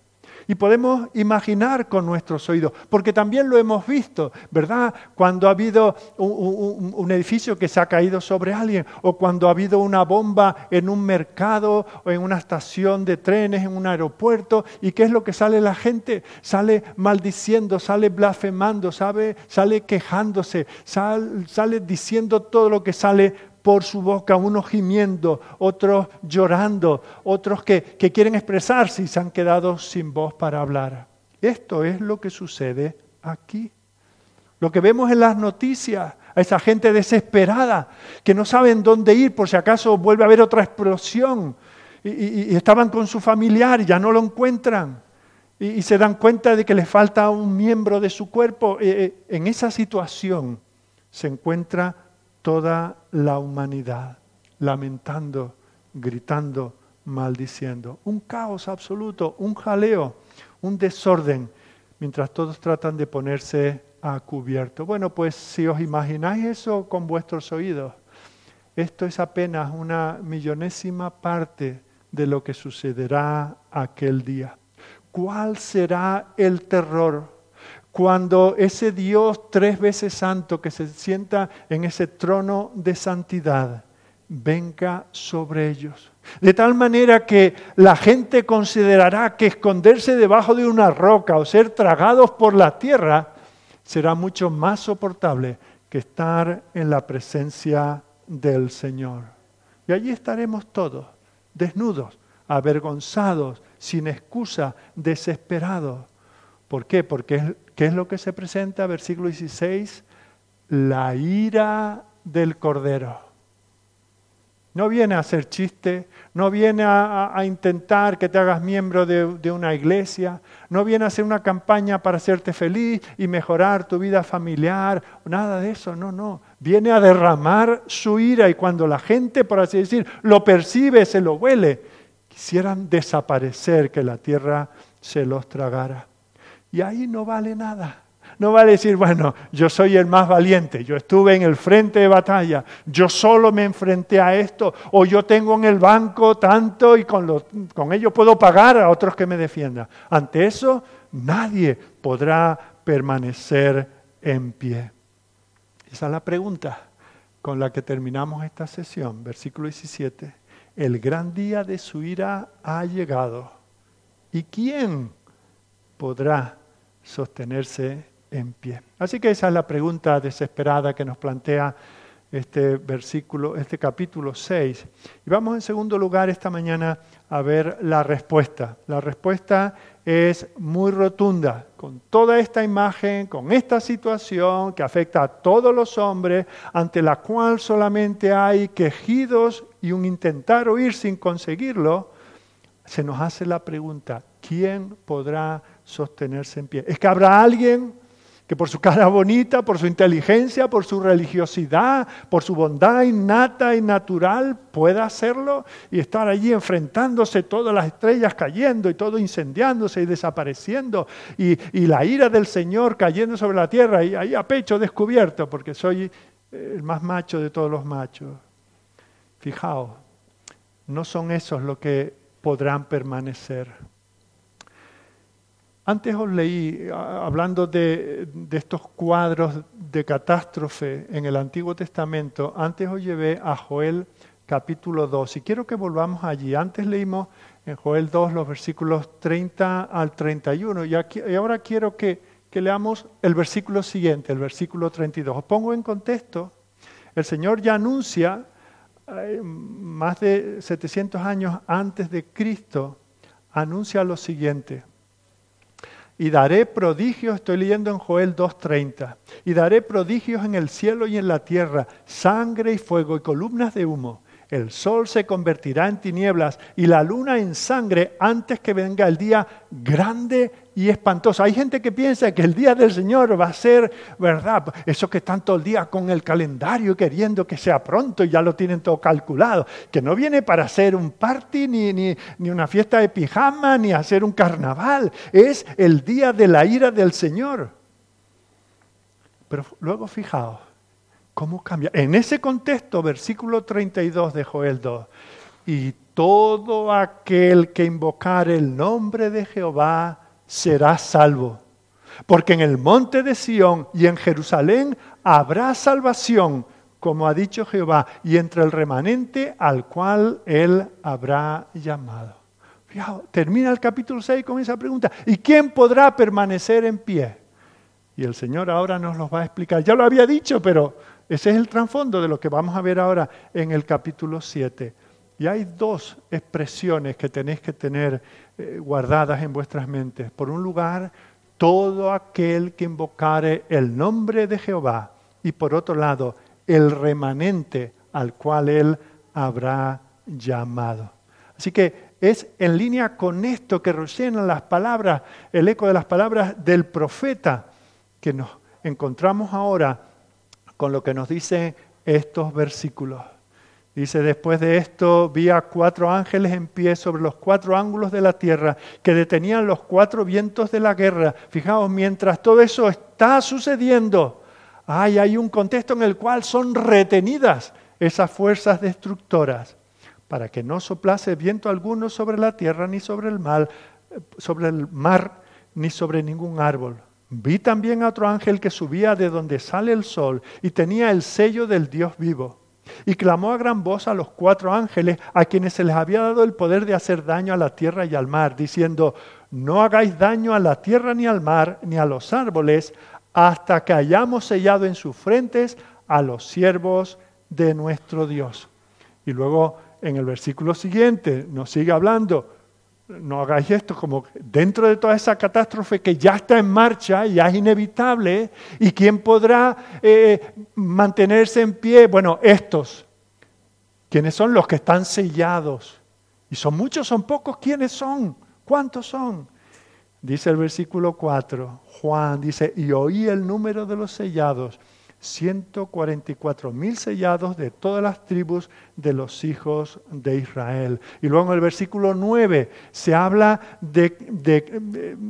Y podemos imaginar con nuestros oídos, porque también lo hemos visto, ¿verdad? Cuando ha habido un, edificio que se ha caído sobre alguien, o cuando ha habido una bomba en un mercado, o en una estación de trenes, en un aeropuerto, ¿y qué es lo que sale la gente? Sale maldiciendo, sale blasfemando, sabe, sale quejándose, sale diciendo todo lo que sale por su boca, unos gimiendo, otros llorando, otros que, que quieren expresarse y se han quedado sin voz para hablar. Esto es lo que sucede aquí. Lo que vemos en las noticias, a esa gente desesperada, que no saben dónde ir por si acaso vuelve a haber otra explosión, y, estaban con su familiar y ya no lo encuentran, y, se dan cuenta de que les falta un miembro de su cuerpo. Eh, eh, en esa situación se encuentra toda la humanidad, lamentando, gritando, maldiciendo. Un caos absoluto, un jaleo, un desorden, mientras todos tratan de ponerse a cubierto. Bueno, pues si os imagináis eso con vuestros oídos, esto es apenas una millonésima parte de lo que sucederá aquel día. ¿Cuál será el terror cuando ese Dios tres veces santo que se sienta en ese trono de santidad venga sobre ellos. De tal manera que la gente considerará que esconderse debajo de una roca o ser tragados por la tierra será mucho más soportable que estar en la presencia del Señor. Y allí estaremos todos, desnudos, avergonzados, sin excusa, desesperados. ¿Por qué? Porque ¿qué es lo que se presenta? Versículo 16, la ira del Cordero. No viene a hacer chiste, no viene a, intentar que te hagas miembro de, de, una iglesia, no viene a hacer una campaña para hacerte feliz y mejorar tu vida familiar, nada de eso, no, no. Viene a derramar su ira y cuando la gente, por así decir, lo percibe, se lo huele, quisieran desaparecer, que la tierra se los tragara. Y ahí no vale nada. no vale decir, bueno, yo soy el más valiente, yo estuve en el frente de batalla, yo solo me enfrenté a esto, o yo tengo en el banco tanto y con, con ello puedo pagar a otros que me defiendan. Ante eso, nadie podrá permanecer en pie. Esa es la pregunta con la que terminamos esta sesión, versículo 17. El gran día de su ira ha llegado. ¿Y quién podrá sostenerse en pie? Así que esa es la pregunta desesperada que nos plantea este versículo, este capítulo 6. Y vamos en segundo lugar esta mañana a ver la respuesta. La respuesta es muy rotunda, con toda esta imagen, con esta situación que afecta a todos los hombres, ante la cual solamente hay quejidos y un intentar oír sin conseguirlo, se nos hace la pregunta, ¿quién podrá sostenerse en pie? ¿Es que habrá alguien que por su cara bonita, por su inteligencia, por su religiosidad, por su bondad innata y natural pueda hacerlo y estar allí enfrentándose todas las estrellas cayendo y todo incendiándose y desapareciendo y, y la ira del Señor cayendo sobre la tierra y ahí a pecho descubierto porque soy el más macho de todos los machos. Fijaos, no son esos los que podrán permanecer. Antes os leí, hablando de, estos cuadros de catástrofe en el Antiguo Testamento, antes os llevé a Joel capítulo 2. Y quiero que volvamos allí. Antes leímos en Joel 2 los versículos 30 al 31. Y, y ahora quiero que, que leamos el versículo siguiente, el versículo 32. Os pongo en contexto. El Señor ya anuncia, eh, más de 700 años antes de Cristo, anuncia lo siguiente y daré prodigios, estoy leyendo en Joel 2.30, y daré prodigios en el cielo y en la tierra, sangre y fuego y columnas de humo. El sol se convertirá en tinieblas y la luna en sangre antes que venga el día grande y espantoso. Hay gente que piensa que el día del Señor va a ser, ¿verdad? Eso que están todo el día con el calendario queriendo que sea pronto y ya lo tienen todo calculado. Que no viene para hacer un party, ni, ni, ni una fiesta de pijama, ni hacer un carnaval. Es el día de la ira del Señor. Pero luego fijaos, ¿Cómo cambia? En ese contexto, versículo 32 de Joel 2, y todo aquel que invocar el nombre de Jehová será salvo. Porque en el monte de Sión y en Jerusalén habrá salvación, como ha dicho Jehová, y entre el remanente al cual él habrá llamado. termina el capítulo 6 con esa pregunta. ¿Y quién podrá permanecer en pie? Y el Señor ahora nos lo va a explicar. Ya lo había dicho, pero ese es el trasfondo de lo que vamos a ver ahora en el capítulo 7. Y hay dos expresiones que tenéis que tener eh, guardadas en vuestras mentes. Por un lugar, todo aquel que invocare el nombre de Jehová. Y por otro lado, el remanente al cual él habrá llamado. Así que es en línea con esto que resuenan las palabras, el eco de las palabras del profeta que nos encontramos ahora con lo que nos dicen estos versículos. Dice, después de esto vi a cuatro ángeles en pie sobre los cuatro ángulos de la tierra que detenían los cuatro vientos de la guerra. Fijaos, mientras todo eso está sucediendo, hay, hay un contexto en el cual son retenidas esas fuerzas destructoras para que no soplase viento alguno sobre la tierra, ni sobre el sobre el mar, ni sobre ningún árbol. Vi también a otro ángel que subía de donde sale el sol y tenía el sello del Dios vivo. Y clamó a gran voz a los cuatro ángeles a quienes se les había dado el poder de hacer daño a la tierra y al mar, diciendo, no hagáis daño a la tierra ni al mar ni a los árboles hasta que hayamos sellado en sus frentes a los siervos de nuestro Dios. Y luego en el versículo siguiente nos sigue hablando, no hagáis esto como dentro de toda esa catástrofe que ya está en marcha, ya es inevitable, ¿y quién podrá eh, mantenerse en pie? Bueno, estos, quienes son los que están sellados. Y son muchos, son pocos, ¿quiénes son? ¿Cuántos son? Dice el versículo 4, Juan dice, y oí el número de los sellados, 144 mil sellados de todas las tribus de los hijos de Israel. Y luego en el versículo 9 se habla de,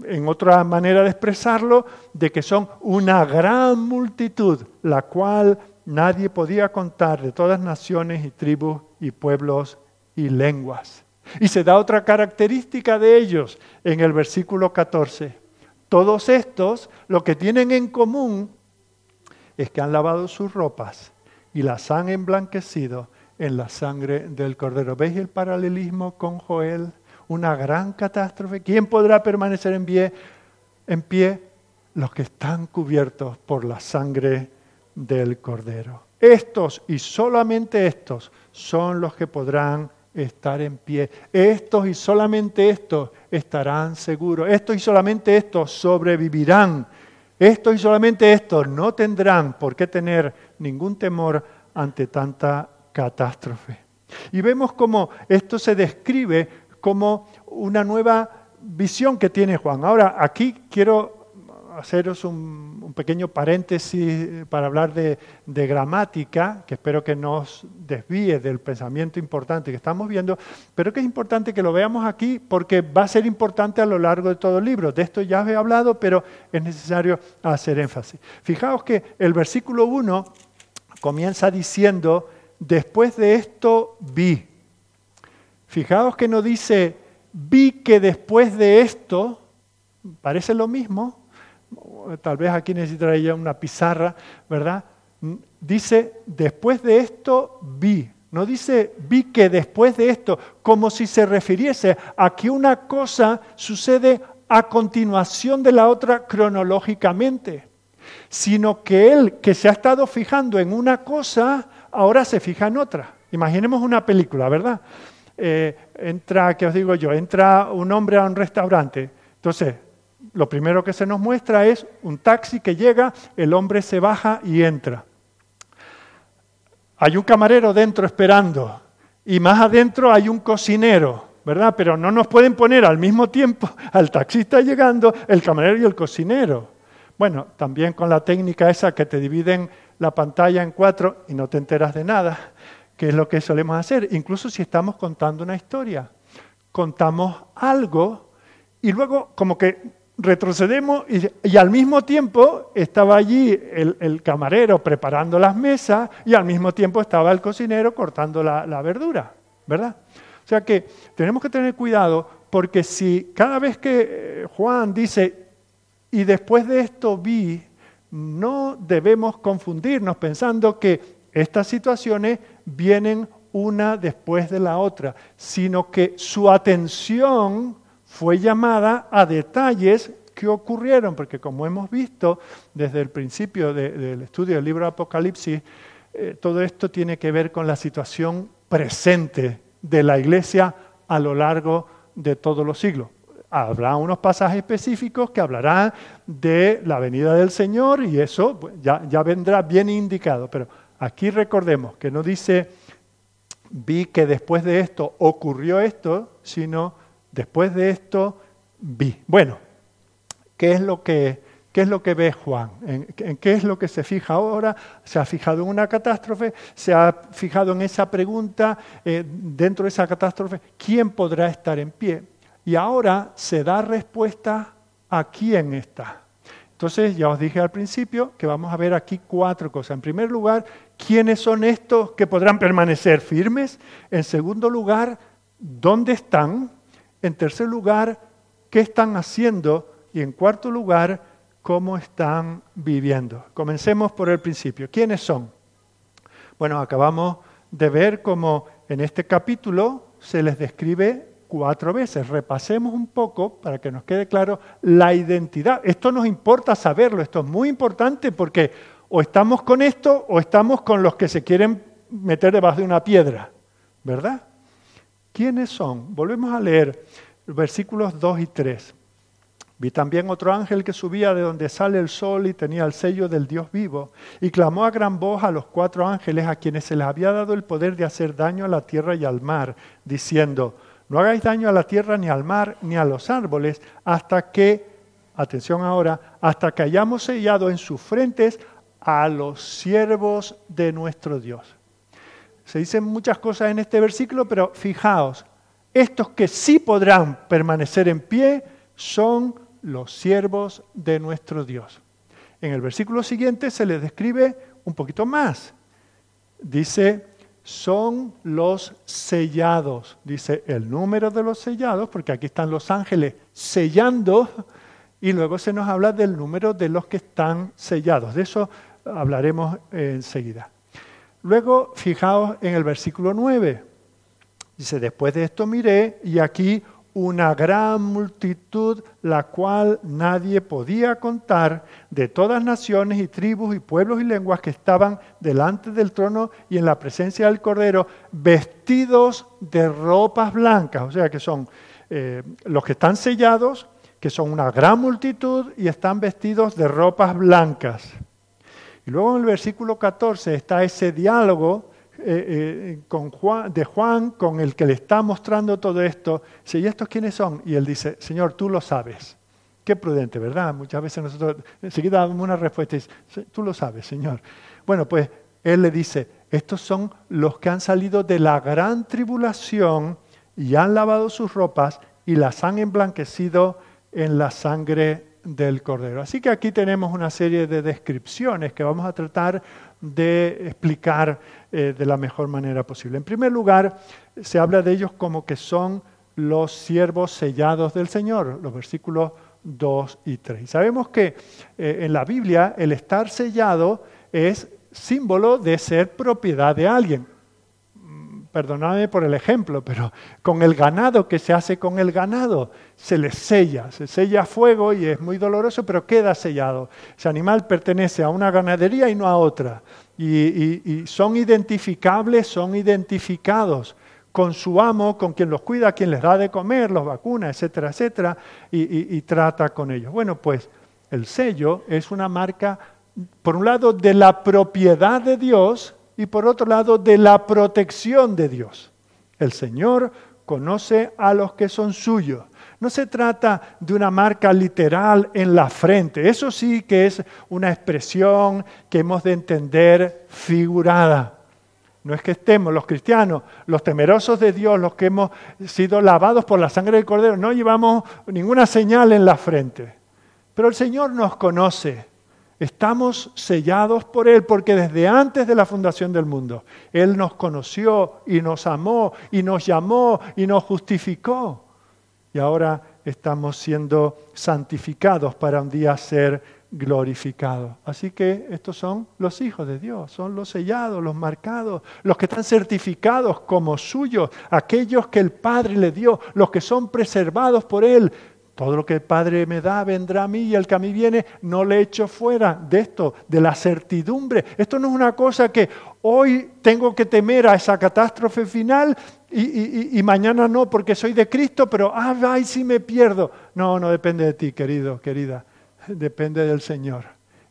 en otra manera de expresarlo, de que son una gran multitud, la cual nadie podía contar de todas naciones y tribus y pueblos y lenguas. Y se da otra característica de ellos en el versículo 14. Todos estos lo que tienen en común es que han lavado sus ropas y las han emblanquecido en la sangre del cordero. ¿Veis el paralelismo con Joel? Una gran catástrofe. ¿Quién podrá permanecer en pie? En pie los que están cubiertos por la sangre del cordero. Estos y solamente estos son los que podrán estar en pie. Estos y solamente estos estarán seguros. Estos y solamente estos sobrevivirán estos y solamente estos no tendrán por qué tener ningún temor ante tanta catástrofe. Y vemos cómo esto se describe como una nueva visión que tiene Juan. Ahora, aquí quiero haceros un, pequeño paréntesis para hablar de, gramática, que espero que nos desvíe del pensamiento importante que estamos viendo, pero que es importante que lo veamos aquí porque va a ser importante a lo largo de todo el libro. De esto ya os he hablado, pero es necesario hacer énfasis. Fijaos que el versículo 1 comienza diciendo, después de esto vi. Fijaos que no dice, vi que después de esto, parece lo mismo, tal vez aquí necesitaría una pizarra, ¿verdad? Dice, después de esto vi. No dice vi que después de esto, como si se refiriese a que una cosa sucede a continuación de la otra cronológicamente, sino que él que se ha estado fijando en una cosa, ahora se fija en otra. Imaginemos una película, ¿verdad? Eh, entra, ¿qué os digo yo? Entra un hombre a un restaurante. Entonces, lo primero que se nos muestra es un taxi que llega, el hombre se baja y entra. Hay un camarero dentro esperando y más adentro hay un cocinero, ¿verdad? Pero no nos pueden poner al mismo tiempo al taxista llegando, el camarero y el cocinero. Bueno, también con la técnica esa que te dividen la pantalla en cuatro y no te enteras de nada, que es lo que solemos hacer, incluso si estamos contando una historia. Contamos algo y luego como que retrocedemos y, al mismo tiempo estaba allí el, camarero preparando las mesas y al mismo tiempo estaba el cocinero cortando la, la verdura, ¿verdad? O sea que tenemos que tener cuidado porque si cada vez que eh, Juan dice, y después de esto vi, no debemos confundirnos pensando que estas situaciones vienen una después de la otra, sino que su atención fue llamada a detalles que ocurrieron, porque como hemos visto desde el principio del estudio del libro Apocalipsis, eh, todo esto tiene que ver con la situación presente de la iglesia a lo largo de todos los siglos. Habrá unos pasajes específicos que hablarán de la venida del Señor y eso ya, ya vendrá bien indicado, pero aquí recordemos que no dice vi que después de esto ocurrió esto, sino Después de esto vi. Bueno, ¿qué es lo que, qué es lo que ve Juan? ¿En, qué es lo que se fija ahora? Se ha fijado en una catástrofe, se ha fijado en esa pregunta, eh, dentro de esa catástrofe, ¿quién podrá estar en pie? Y ahora se da respuesta a quién está. Entonces, ya os dije al principio que vamos a ver aquí cuatro cosas. En primer lugar, ¿quiénes son estos que podrán permanecer firmes? En segundo lugar, ¿dónde están? En tercer lugar, ¿qué están haciendo? Y en cuarto lugar, ¿cómo están viviendo? Comencemos por el principio. ¿Quiénes son? Bueno, acabamos de ver cómo en este capítulo se les describe cuatro veces. Repasemos un poco para que nos quede claro la identidad. Esto nos importa saberlo, esto es muy importante porque o estamos con esto o estamos con los que se quieren meter debajo de una piedra, ¿verdad? ¿Quiénes son? Volvemos a leer versículos 2 y 3. Vi también otro ángel que subía de donde sale el sol y tenía el sello del Dios vivo, y clamó a gran voz a los cuatro ángeles a quienes se les había dado el poder de hacer daño a la tierra y al mar, diciendo, no hagáis daño a la tierra ni al mar ni a los árboles, hasta que, atención ahora, hasta que hayamos sellado en sus frentes a los siervos de nuestro Dios. Se dicen muchas cosas en este versículo, pero fijaos, estos que sí podrán permanecer en pie son los siervos de nuestro Dios. En el versículo siguiente se les describe un poquito más. Dice, son los sellados. Dice el número de los sellados, porque aquí están los ángeles sellando, y luego se nos habla del número de los que están sellados. De eso hablaremos enseguida. Luego, fijaos en el versículo 9. Dice, después de esto miré y aquí una gran multitud, la cual nadie podía contar, de todas naciones y tribus y pueblos y lenguas que estaban delante del trono y en la presencia del Cordero, vestidos de ropas blancas, o sea que son eh, los que están sellados, que son una gran multitud y están vestidos de ropas blancas. Y luego en el versículo 14 está ese diálogo eh, eh, de Juan con el que le está mostrando todo esto. Dice, ¿y estos quiénes son? Y él dice, Señor, tú lo sabes. Qué prudente, ¿verdad? Muchas veces nosotros enseguida damos una respuesta y dice, tú lo sabes, Señor. Bueno, pues él le dice, estos son los que han salido de la gran tribulación y han lavado sus ropas y las han emblanquecido en la sangre del Cordero. Así que aquí tenemos una serie de descripciones que vamos a tratar de explicar eh, de la mejor manera posible. En primer lugar, se habla de ellos como que son los siervos sellados del Señor, los versículos 2 y 3. Sabemos que eh, en la Biblia el estar sellado es símbolo de ser propiedad de alguien perdonadme por el ejemplo, pero con el ganado, ¿qué se hace con el ganado? Se le sella, se sella a fuego y es muy doloroso, pero queda sellado. Ese animal pertenece a una ganadería y no a otra. Y, son identificables, son identificados con su amo, con quien los cuida, quien les da de comer, los vacuna, etcétera, etcétera, y, y trata con ellos. Bueno, pues el sello es una marca, por un lado, de la propiedad de Dios, y por otro lado de la protección de Dios. El Señor conoce a los que son suyos. No se trata de una marca literal en la frente, eso sí que es una expresión que hemos de entender figurada. No es que estemos los cristianos, los temerosos de Dios, los que hemos sido lavados por la sangre del Cordero, no llevamos ninguna señal en la frente. Pero el Señor nos conoce Estamos sellados por Él porque desde antes de la fundación del mundo, Él nos conoció y nos amó y nos llamó y nos justificó. Y ahora estamos siendo santificados para un día ser glorificados. Así que estos son los hijos de Dios, son los sellados, los marcados, los que están certificados como suyos, aquellos que el Padre le dio, los que son preservados por Él, todo lo que el Padre me da vendrá a mí y el que a mí viene no le echo fuera de esto, de la certidumbre. Esto no es una cosa que hoy tengo que temer a esa catástrofe final y, mañana no porque soy de Cristo, pero ah, ay, si me pierdo. No, no depende de ti, querido, querida. Depende del Señor.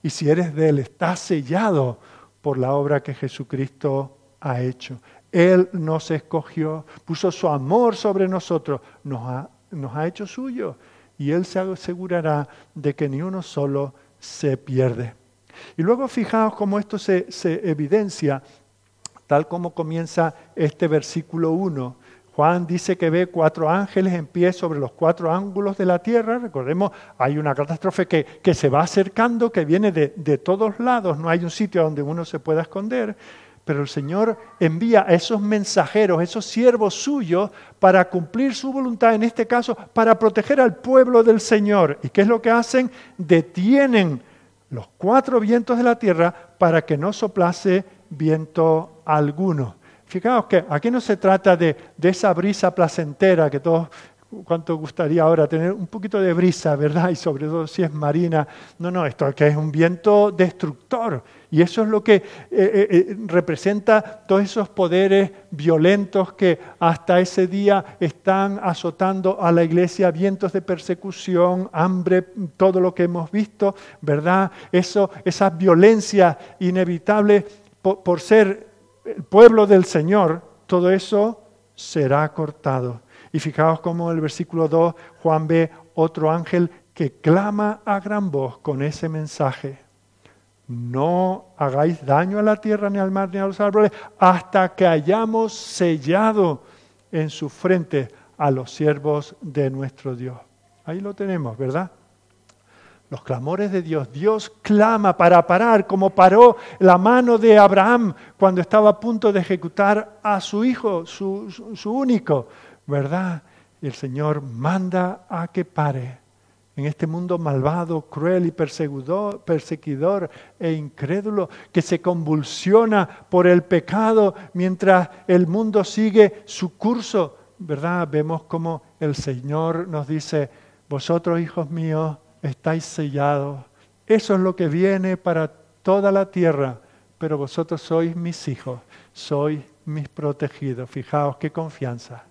Y si eres de Él, estás sellado por la obra que Jesucristo ha hecho. Él nos escogió, puso su amor sobre nosotros, nos ha, nos ha hecho suyo y Él se asegurará de que ni uno solo se pierde. Y luego fijaos cómo esto se, evidencia, tal como comienza este versículo 1. Juan dice que ve cuatro ángeles en pie sobre los cuatro ángulos de la tierra. Recordemos, hay una catástrofe que, que se va acercando, que viene de, de, todos lados, no hay un sitio donde uno se pueda esconder. Pero el Señor envía a esos mensajeros, esos siervos suyos, para cumplir su voluntad, en este caso, para proteger al pueblo del Señor. ¿Y qué es lo que hacen? Detienen los cuatro vientos de la tierra para que no soplase viento alguno. Fijaos que aquí no se trata de, de esa brisa placentera que todos cuánto gustaría ahora tener un poquito de brisa, ¿verdad? Y sobre todo si es marina. No, no, esto es un viento destructor. Y eso es lo que eh, eh, eh, representa todos esos poderes violentos que hasta ese día están azotando a la iglesia, vientos de persecución, hambre, todo lo que hemos visto, ¿verdad? Eso, esa violencia inevitable por ser el pueblo del Señor, todo eso será cortado. Y fijaos cómo en el versículo 2 Juan ve otro ángel que clama a gran voz con ese mensaje. No hagáis daño a la tierra, ni al mar, ni a los árboles, hasta que hayamos sellado en su frente a los siervos de nuestro Dios. Ahí lo tenemos, ¿verdad? Los clamores de Dios. Dios clama para parar, como paró la mano de Abraham cuando estaba a punto de ejecutar a su hijo, su, único, ¿verdad? Y el Señor manda a que pare en este mundo malvado, cruel y perseguidor, e incrédulo, que se convulsiona por el pecado mientras el mundo sigue su curso, ¿verdad? Vemos como el Señor nos dice, vosotros hijos míos estáis sellados, eso es lo que viene para toda la tierra, pero vosotros sois mis hijos, sois mis protegidos. Fijaos qué confianza.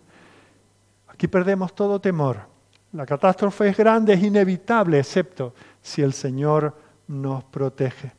Aquí perdemos todo temor. La catástrofe es grande, es inevitable, excepto si el Señor nos protege.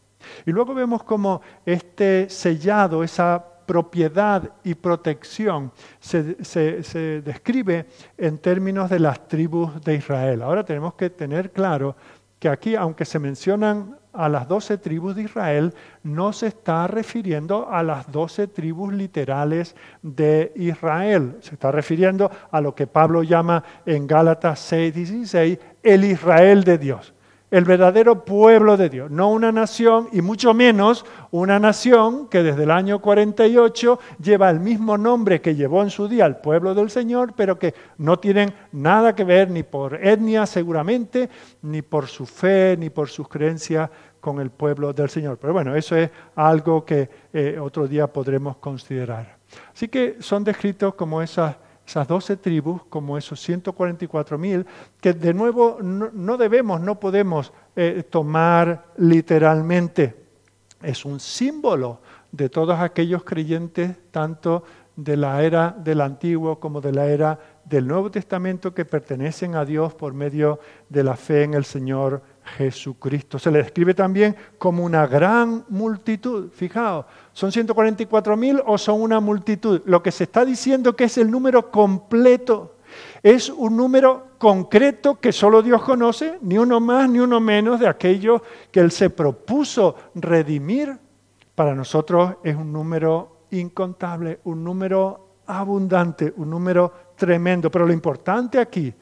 Y luego vemos cómo este sellado, esa propiedad y protección se, describe en términos de las tribus de Israel. Ahora tenemos que tener claro que aquí, aunque se mencionan a las doce tribus de Israel, no se está refiriendo a las doce tribus literales de Israel. Se está refiriendo a lo que Pablo llama en Gálatas 6, 16, el Israel de Dios el verdadero pueblo de Dios, no una nación y mucho menos una nación que desde el año 48 lleva el mismo nombre que llevó en su día el pueblo del Señor, pero que no tienen nada que ver ni por etnia seguramente, ni por su fe, ni por sus creencias con el pueblo del Señor. Pero bueno, eso es algo que eh, otro día podremos considerar. Así que son descritos como esas esas doce tribus, como esos 144 mil, que de nuevo no, debemos, no podemos eh, tomar literalmente. Es un símbolo de todos aquellos creyentes, tanto de la era del Antiguo como de la era del Nuevo Testamento, que pertenecen a Dios por medio de la fe en el Señor Jesucristo. Se le describe también como una gran multitud. Fijaos, ¿son 144 mil o son una multitud? Lo que se está diciendo que es el número completo. Es un número concreto que solo Dios conoce, ni uno más ni uno menos de aquello que Él se propuso redimir. Para nosotros es un número incontable, un número abundante, un número tremendo. Pero lo importante aquí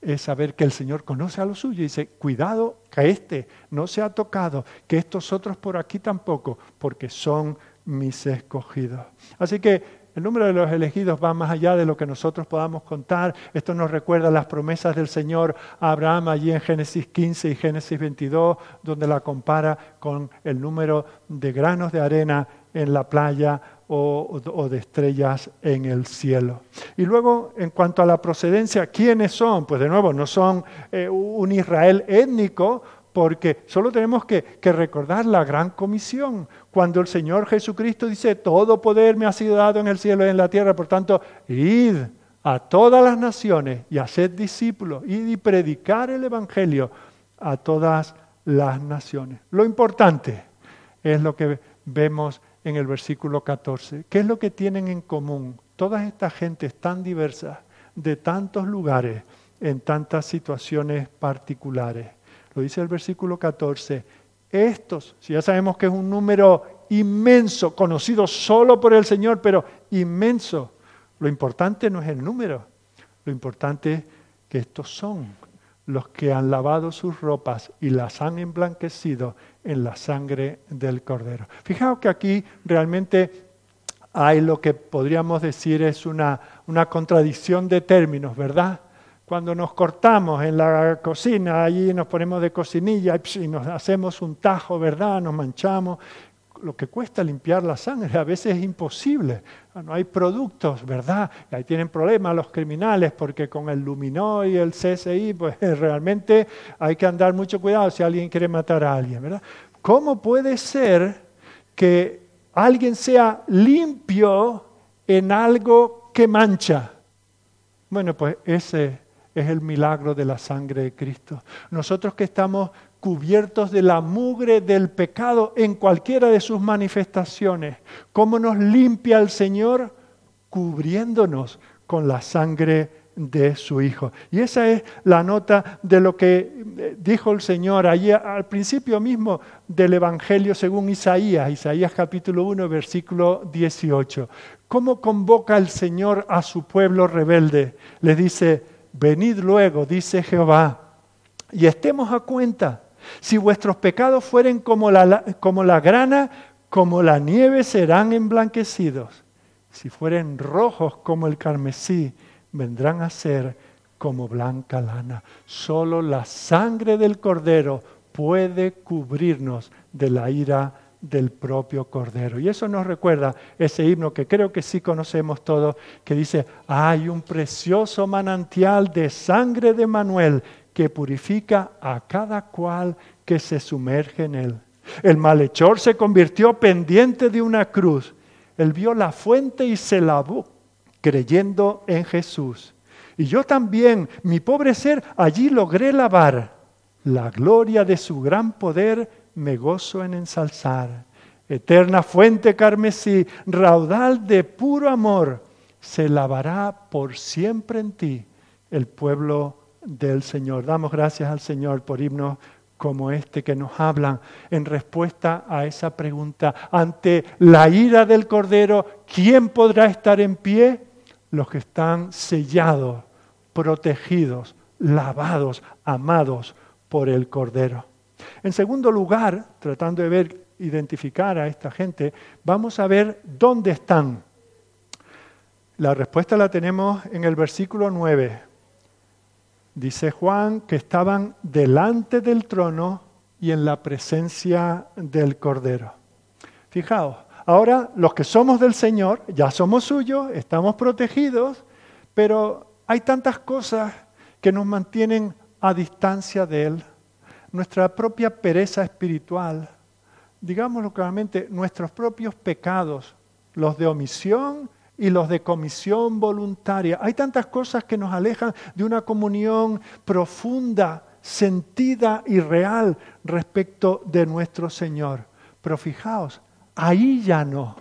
es saber que el Señor conoce a los suyos y dice, cuidado que este no se ha tocado, que estos otros por aquí tampoco, porque son mis escogidos. Así que el número de los elegidos va más allá de lo que nosotros podamos contar. Esto nos recuerda las promesas del Señor a Abraham allí en Génesis 15 y Génesis 22, donde la compara con el número de granos de arena en la playa o, de estrellas en el cielo. Y luego, en cuanto a la procedencia, ¿quiénes son? Pues de nuevo, no son eh, un Israel étnico, porque solo tenemos que, que, recordar la gran comisión. Cuando el Señor Jesucristo dice, todo poder me ha sido dado en el cielo y en la tierra, por tanto, id a todas las naciones y haced discípulos, id y predicar el Evangelio a todas las naciones. Lo importante es lo que vemos en el versículo 14. ¿Qué es lo que tienen en común todas estas gentes tan diversas, de tantos lugares, en tantas situaciones particulares? Lo dice el versículo 14. Estos, si ya sabemos que es un número inmenso, conocido solo por el Señor, pero inmenso, lo importante no es el número, lo importante es que estos son los que han lavado sus ropas y las han emblanquecido en la sangre del cordero. Fijaos que aquí realmente hay lo que podríamos decir es una, una contradicción de términos, ¿verdad? Cuando nos cortamos en la cocina, allí nos ponemos de cocinilla y nos hacemos un tajo, ¿verdad? Nos manchamos lo que cuesta limpiar la sangre a veces es imposible. No hay productos, ¿verdad? Y ahí tienen problemas los criminales porque con el Luminó y el CSI, pues realmente hay que andar mucho cuidado si alguien quiere matar a alguien, ¿verdad? ¿Cómo puede ser que alguien sea limpio en algo que mancha? Bueno, pues ese es el milagro de la sangre de Cristo. Nosotros que estamos cubiertos de la mugre del pecado en cualquiera de sus manifestaciones. ¿Cómo nos limpia el Señor? Cubriéndonos con la sangre de su Hijo. Y esa es la nota de lo que eh, dijo el Señor allí al principio mismo del Evangelio según Isaías, Isaías capítulo 1, versículo 18. ¿Cómo convoca el Señor a su pueblo rebelde? Le dice, venid luego, dice Jehová, y estemos a cuenta. Si vuestros pecados fueren como la, como la grana, como la nieve serán emblanquecidos. Si fueren rojos como el carmesí, vendrán a ser como blanca lana. Solo la sangre del cordero puede cubrirnos de la ira del propio Cordero. Y eso nos recuerda ese himno que creo que sí conocemos todos, que dice, hay un precioso manantial de sangre de Manuel que purifica a cada cual que se sumerge en él. El malhechor se convirtió pendiente de una cruz. Él vio la fuente y se lavó, creyendo en Jesús. Y yo también, mi pobre ser, allí logré lavar. La gloria de su gran poder me gozo en ensalzar. Eterna fuente carmesí, raudal de puro amor, se lavará por siempre en ti el pueblo del Señor. Damos gracias al Señor por himnos como este que nos hablan en respuesta a esa pregunta. Ante la ira del Cordero, ¿quién podrá estar en pie? Los que están sellados, protegidos, lavados, amados por el Cordero. En segundo lugar, tratando de ver, identificar a esta gente, vamos a ver dónde están. La respuesta la tenemos en el versículo 9. Dice Juan que estaban delante del trono y en la presencia del Cordero. Fijaos, ahora los que somos del Señor, ya somos suyos, estamos protegidos, pero hay tantas cosas que nos mantienen a distancia de Él nuestra propia pereza espiritual, digámoslo claramente, nuestros propios pecados, los de omisión y los de comisión voluntaria. Hay tantas cosas que nos alejan de una comunión profunda, sentida y real respecto de nuestro Señor. Pero fijaos, ahí ya no.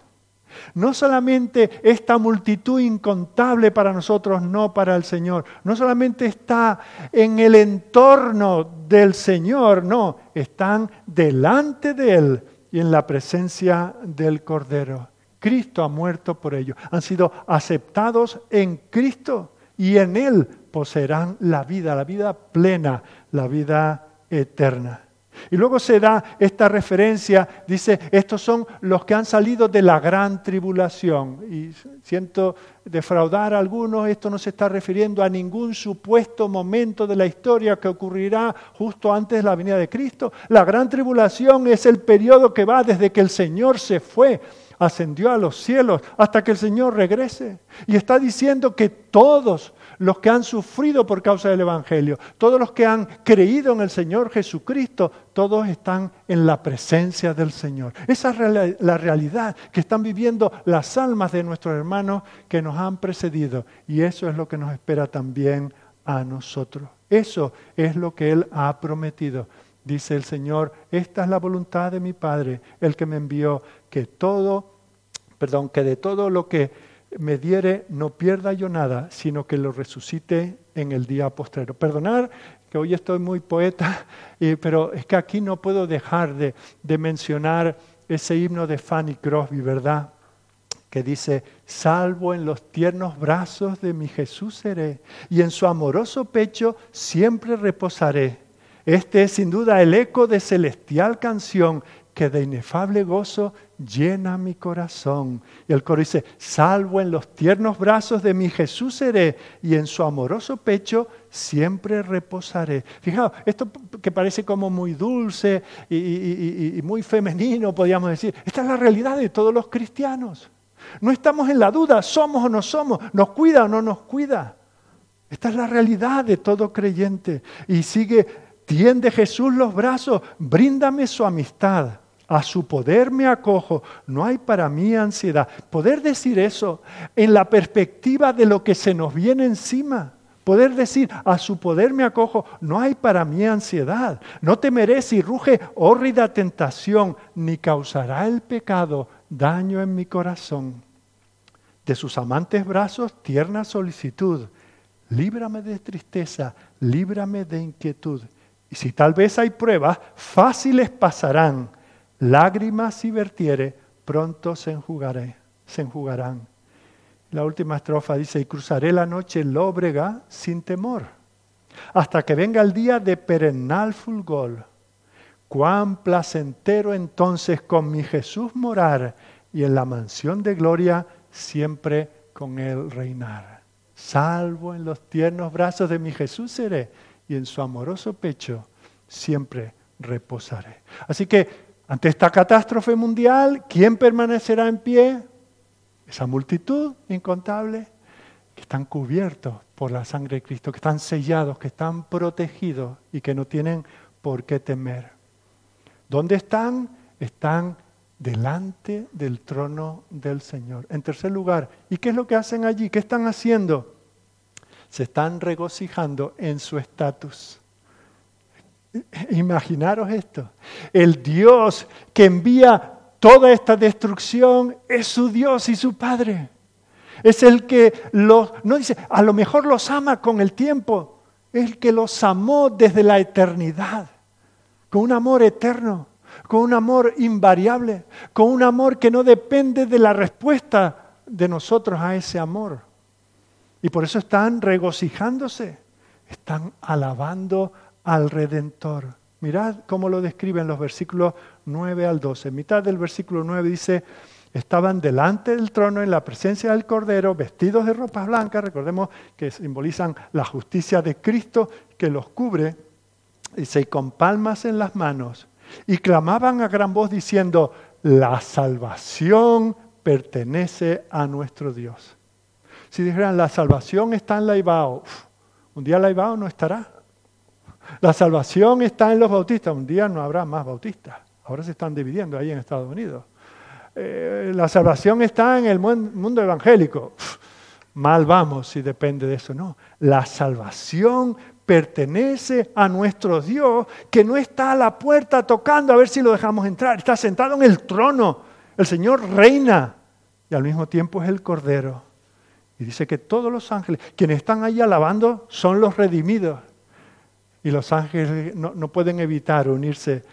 No solamente esta multitud incontable para nosotros, no para el Señor. No solamente está en el entorno del Señor, no, están delante de Él y en la presencia del Cordero. Cristo ha muerto por ellos. Han sido aceptados en Cristo y en Él poseerán la vida, la vida plena, la vida eterna. Y luego se da esta referencia, dice, estos son los que han salido de la gran tribulación. Y siento defraudar a algunos, esto no se está refiriendo a ningún supuesto momento de la historia que ocurrirá justo antes de la venida de Cristo. La gran tribulación es el periodo que va desde que el Señor se fue ascendió a los cielos hasta que el Señor regrese. Y está diciendo que todos los que han sufrido por causa del Evangelio, todos los que han creído en el Señor Jesucristo, todos están en la presencia del Señor. Esa es la realidad que están viviendo las almas de nuestros hermanos que nos han precedido. Y eso es lo que nos espera también a nosotros. Eso es lo que Él ha prometido. Dice el Señor, esta es la voluntad de mi Padre, el que me envió, que todo, perdón, que de todo lo que me diere, no pierda yo nada, sino que lo resucite en el día postrero. Perdonar que hoy estoy muy poeta, pero es que aquí no puedo dejar de, de mencionar ese himno de Fanny Crosby, ¿verdad? que dice, salvo en los tiernos brazos de mi Jesús seré, y en su amoroso pecho siempre reposaré. Este es sin duda el eco de celestial canción que de inefable gozo llena mi corazón. Y el coro dice, salvo en los tiernos brazos de mi Jesús seré y en su amoroso pecho siempre reposaré. Fijaos, esto que parece como muy dulce y, y muy femenino, podríamos decir, esta es la realidad de todos los cristianos. No estamos en la duda, somos o no somos, nos cuida o no nos cuida. Esta es la realidad de todo creyente. Y sigue, tiende Jesús los brazos, bríndame su amistad a su poder me acojo, no hay para mí ansiedad. Poder decir eso en la perspectiva de lo que se nos viene encima. Poder decir, a su poder me acojo, no hay para mí ansiedad. No temeré si ruge hórrida tentación, ni causará el pecado daño en mi corazón. De sus amantes brazos, tierna solicitud. líbrame de tristeza, líbrame de inquietud. Y si tal vez hay pruebas, fáciles pasarán. Lágrimas si vertiere, pronto se, enjugaré, se enjugarán. La última estrofa dice, y cruzaré la noche lóbrega sin temor, hasta que venga el día de perennal fulgor. Cuán placentero entonces con mi Jesús morar y en la mansión de gloria siempre con él reinar. Salvo en los tiernos brazos de mi Jesús seré y en su amoroso pecho siempre reposaré. Así que ante esta catástrofe mundial, ¿quién permanecerá en pie? Esa multitud incontable que están cubiertos por la sangre de Cristo, que están sellados, que están protegidos y que no tienen por qué temer. ¿Dónde están? Están delante del trono del Señor. En tercer lugar, ¿y qué es lo que hacen allí? ¿Qué están haciendo? Se están regocijando en su estatus. Imaginaros esto. El Dios que envía toda esta destrucción es su Dios y su Padre. Es el que los, no dice, a lo mejor los ama con el tiempo, es el que los amó desde la eternidad, con un amor eterno con un amor invariable, con un amor que no depende de la respuesta de nosotros a ese amor. Y por eso están regocijándose, están alabando al Redentor. Mirad cómo lo describen los versículos 9 al 12. En mitad del versículo 9 dice, estaban delante del trono en la presencia del Cordero, vestidos de ropas blancas, recordemos que simbolizan la justicia de Cristo que los cubre, y con palmas en las manos y clamaban a gran voz diciendo, la salvación pertenece a nuestro Dios. Si dijeran, la salvación está en la Ibao, un día la Ibao no estará. La salvación está en los bautistas, un día no habrá más bautistas. Ahora se están dividiendo ahí en Estados Unidos. Eh, la salvación está en el mundo evangélico. mal vamos si depende de eso. No, la salvación pertenece a nuestro Dios, que no está a la puerta tocando a ver si lo dejamos entrar, está sentado en el trono. El Señor reina y al mismo tiempo es el Cordero. Y dice que todos los ángeles, quienes están ahí alabando, son los redimidos. Y los ángeles no, no pueden evitar unirse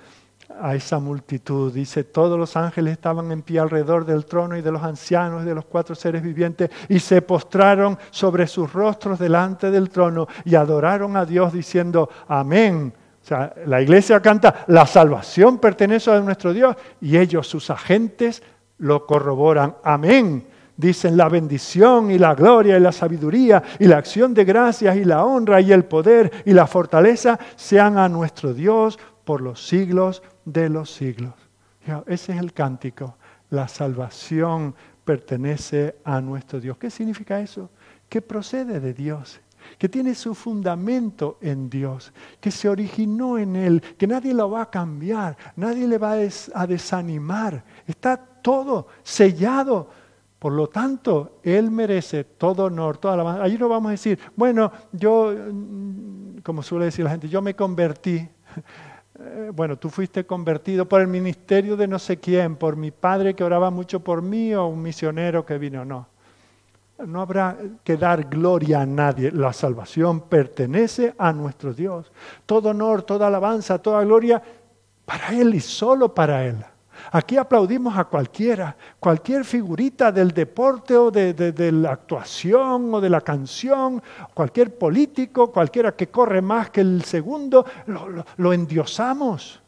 a esa multitud. Dice, todos los ángeles estaban en pie alrededor del trono y de los ancianos y de los cuatro seres vivientes y se postraron sobre sus rostros delante del trono y adoraron a Dios diciendo, amén. O sea, la iglesia canta, la salvación pertenece a nuestro Dios y ellos, sus agentes, lo corroboran. Amén. Dicen la bendición y la gloria y la sabiduría y la acción de gracias y la honra y el poder y la fortaleza sean a nuestro Dios por los siglos de los siglos. Ese es el cántico. La salvación pertenece a nuestro Dios. ¿Qué significa eso? Que procede de Dios, que tiene su fundamento en Dios, que se originó en Él, que nadie lo va a cambiar, nadie le va a desanimar. Está todo sellado. Por lo tanto, Él merece todo honor, toda la... Allí no vamos a decir, bueno, yo, mm, como suele decir la gente, yo me convertí. Eh, bueno, tú fuiste convertido por el ministerio de no sé quién, por mi padre que oraba mucho por mí o un misionero que vino. No, no habrá que dar gloria a nadie. La salvación pertenece a nuestro Dios. Todo honor, toda alabanza, toda gloria para Él y solo para Él. Aquí aplaudimos a cualquiera, cualquier figurita del deporte o de, la actuación o de la canción, cualquier político, cualquiera que corre más que el segundo, lo, lo endiosamos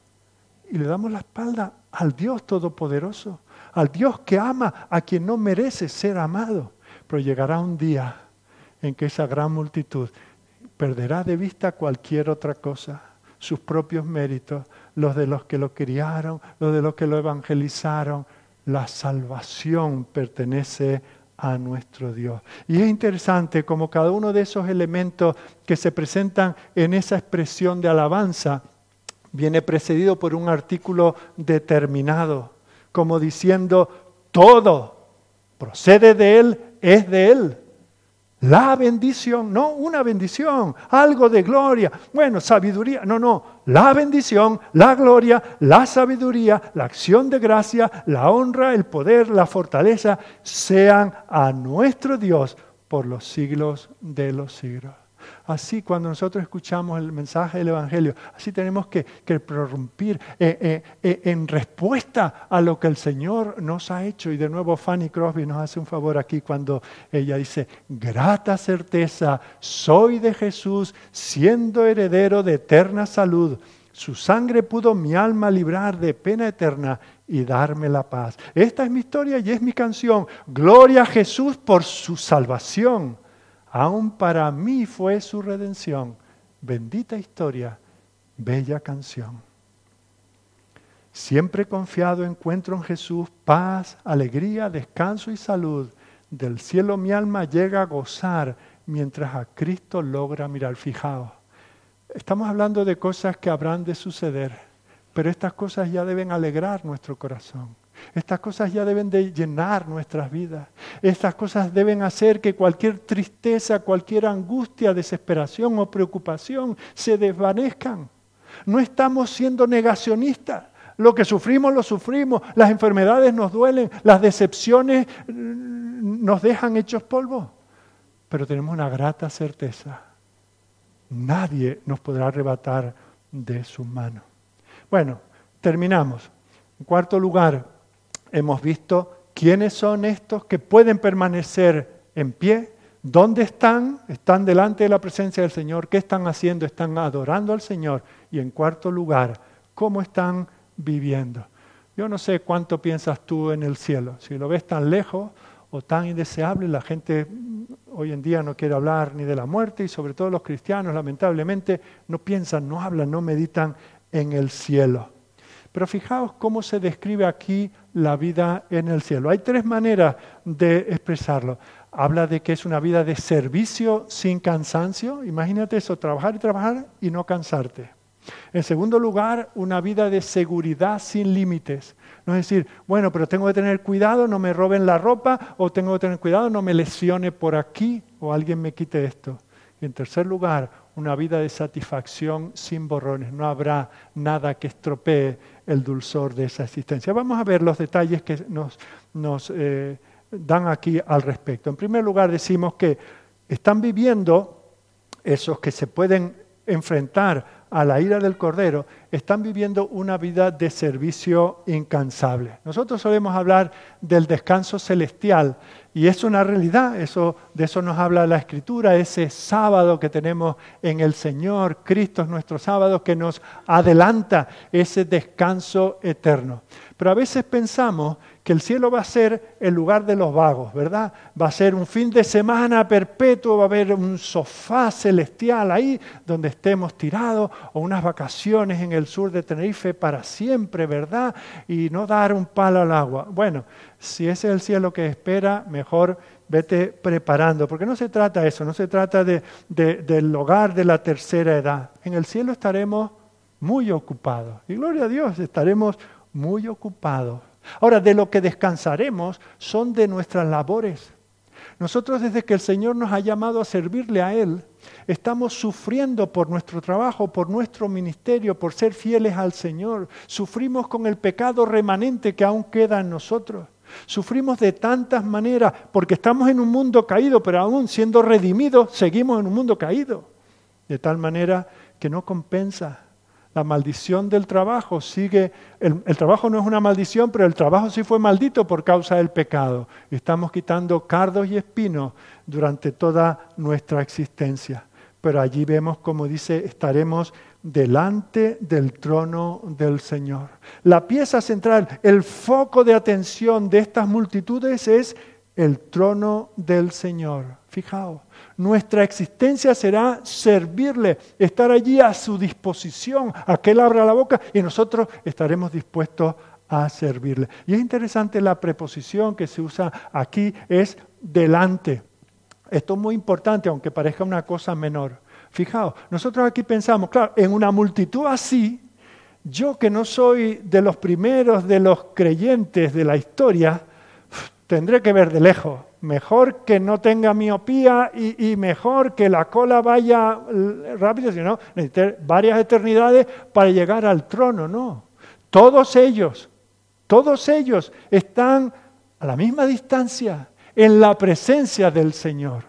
y le damos la espalda al Dios Todopoderoso, al Dios que ama a quien no merece ser amado. Pero llegará un día en que esa gran multitud perderá de vista cualquier otra cosa, sus propios méritos, los de los que lo criaron, los de los que lo evangelizaron. La salvación pertenece a nuestro Dios. Y es interesante como cada uno de esos elementos que se presentan en esa expresión de alabanza viene precedido por un artículo determinado, como diciendo, todo procede de Él, es de Él. La bendición, no una bendición, algo de gloria. Bueno, sabiduría, no, no. La bendición, la gloria, la sabiduría, la acción de gracia, la honra, el poder, la fortaleza, sean a nuestro Dios por los siglos de los siglos. Así cuando nosotros escuchamos el mensaje del Evangelio, así tenemos que, prorrumpir eh, eh, eh, en respuesta a lo que el Señor nos ha hecho. Y de nuevo Fanny Crosby nos hace un favor aquí cuando ella dice, grata certeza, soy de Jesús, siendo heredero de eterna salud. Su sangre pudo mi alma librar de pena eterna y darme la paz. Esta es mi historia y es mi canción. Gloria a Jesús por su salvación aún para mí fue su redención. Bendita historia, bella canción. Siempre confiado encuentro en Jesús paz, alegría, descanso y salud. Del cielo mi alma llega a gozar mientras a Cristo logra mirar. Fijaos, estamos hablando de cosas que habrán de suceder, pero estas cosas ya deben alegrar nuestro corazón. Estas cosas ya deben de llenar nuestras vidas. Estas cosas deben hacer que cualquier tristeza, cualquier angustia, desesperación o preocupación se desvanezcan. No estamos siendo negacionistas. Lo que sufrimos, lo sufrimos. Las enfermedades nos duelen. Las decepciones mm, nos dejan hechos polvo. Pero tenemos una grata certeza. Nadie nos podrá arrebatar de su mano. Bueno, terminamos. En cuarto lugar, hemos visto quiénes son estos que pueden permanecer en pie, dónde están, están delante de la presencia del Señor, qué están haciendo, están adorando al Señor y en cuarto lugar, cómo están viviendo. Yo no sé cuánto piensas tú en el cielo, si lo ves tan lejos o tan indeseable, la gente hoy en día no quiere hablar ni de la muerte y sobre todo los cristianos lamentablemente no piensan, no hablan, no meditan en el cielo. Pero fijaos cómo se describe aquí la vida en el cielo. Hay tres maneras de expresarlo. Habla de que es una vida de servicio sin cansancio. Imagínate eso, trabajar y trabajar y no cansarte. En segundo lugar, una vida de seguridad sin límites. No es decir, bueno, pero tengo que tener cuidado, no me roben la ropa, o tengo que tener cuidado, no me lesione por aquí, o alguien me quite esto. Y en tercer lugar, una vida de satisfacción sin borrones. No habrá nada que estropee el dulzor de esa existencia. Vamos a ver los detalles que nos, eh, dan aquí al respecto. En primer lugar, decimos que están viviendo esos que se pueden enfrentar a la ira del Cordero, están viviendo una vida de servicio incansable. Nosotros solemos hablar del descanso celestial y es una realidad, eso, de eso nos habla la Escritura, ese sábado que tenemos en el Señor, Cristo es nuestro sábado que nos adelanta ese descanso eterno. Pero a veces pensamos que el cielo va a ser el lugar de los vagos, ¿verdad? Va a ser un fin de semana perpetuo, va a haber un sofá celestial ahí donde estemos tirados, o unas vacaciones en el sur de Tenerife para siempre, ¿verdad? Y no dar un palo al agua. Bueno, si ese es el cielo que espera, mejor vete preparando, porque no se trata de eso, no se trata de, del hogar de la tercera edad. En el cielo estaremos muy ocupados. Y gloria a Dios, estaremos muy ocupados Ahora, de lo que descansaremos son de nuestras labores. Nosotros desde que el Señor nos ha llamado a servirle a Él, estamos sufriendo por nuestro trabajo, por nuestro ministerio, por ser fieles al Señor. Sufrimos con el pecado remanente que aún queda en nosotros. Sufrimos de tantas maneras porque estamos en un mundo caído, pero aún siendo redimidos seguimos en un mundo caído. De tal manera que no compensa la maldición del trabajo sigue, el, trabajo no es una maldición, pero el trabajo sí fue maldito por causa del pecado. Estamos quitando cardos y espinos durante toda nuestra existencia. Pero allí vemos, como dice, estaremos delante del trono del Señor. La pieza central, el foco de atención de estas multitudes es el trono del Señor. Fijaos, nuestra existencia será servirle, estar allí a su disposición, a que Él abra la boca y nosotros estaremos dispuestos a servirle. Y es interesante la preposición que se usa aquí, es delante. Esto es muy importante, aunque parezca una cosa menor. Fijaos, nosotros aquí pensamos, claro, en una multitud así, yo que no soy de los primeros de los creyentes de la historia, tendré que ver de lejos mejor que no tenga miopía y, mejor que la cola vaya rápido, sino necesitar varias eternidades para llegar al trono, no. Todos ellos, todos ellos están a la misma distancia en la presencia del Señor.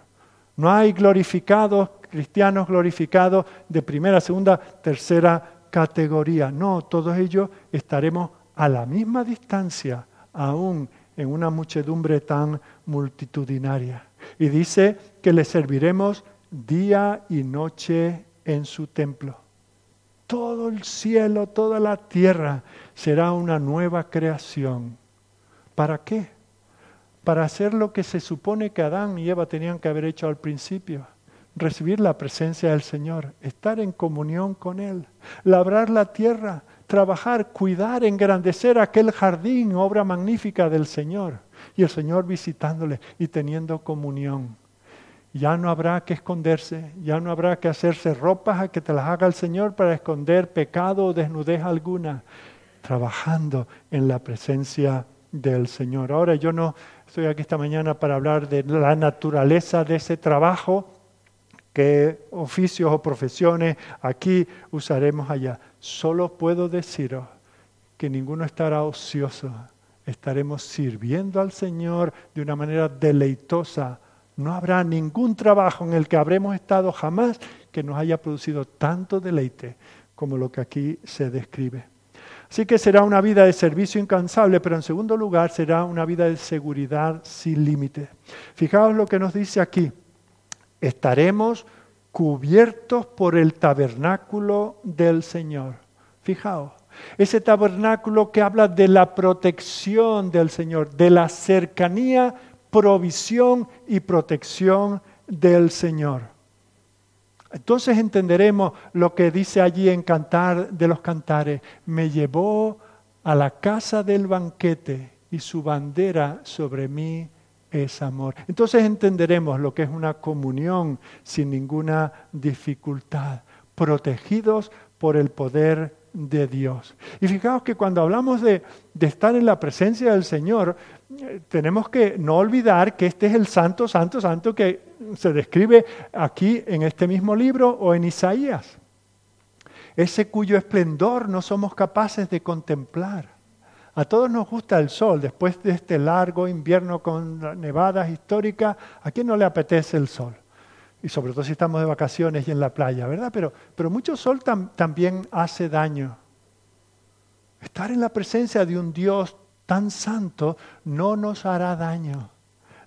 No hay glorificados, cristianos glorificados de primera, segunda, tercera categoría. No, todos ellos estaremos a la misma distancia, aún en una muchedumbre tan multitudinaria. Y dice que le serviremos día y noche en su templo. Todo el cielo, toda la tierra será una nueva creación. ¿Para qué? Para hacer lo que se supone que Adán y Eva tenían que haber hecho al principio recibir la presencia del Señor, estar en comunión con Él, labrar la tierra, trabajar, cuidar, engrandecer aquel jardín, obra magnífica del Señor. Y el Señor visitándole y teniendo comunión. Ya no habrá que esconderse, ya no habrá que hacerse ropas a que te las haga el Señor para esconder pecado o desnudez alguna, trabajando en la presencia del Señor. Ahora yo no estoy aquí esta mañana para hablar de la naturaleza de ese trabajo, qué oficios o profesiones aquí usaremos allá. Solo puedo deciros que ninguno estará ocioso. Estaremos sirviendo al Señor de una manera deleitosa. No habrá ningún trabajo en el que habremos estado jamás que nos haya producido tanto deleite como lo que aquí se describe. Así que será una vida de servicio incansable, pero en segundo lugar será una vida de seguridad sin límite. Fijaos lo que nos dice aquí estaremos cubiertos por el tabernáculo del Señor. Fijaos, ese tabernáculo que habla de la protección del Señor, de la cercanía, provisión y protección del Señor. Entonces entenderemos lo que dice allí en Cantar de los Cantares. Me llevó a la casa del banquete y su bandera sobre mí es amor. Entonces entenderemos lo que es una comunión sin ninguna dificultad, protegidos por el poder de Dios. Y fijaos que cuando hablamos de, estar en la presencia del Señor, tenemos que no olvidar que este es el santo, santo, santo que se describe aquí en este mismo libro o en Isaías. Ese cuyo esplendor no somos capaces de contemplar. A todos nos gusta el sol, después de este largo invierno con nevadas históricas, ¿a quién no le apetece el sol? Y sobre todo si estamos de vacaciones y en la playa, ¿verdad? Pero, pero mucho sol también hace daño. Estar en la presencia de un Dios tan santo no nos hará daño.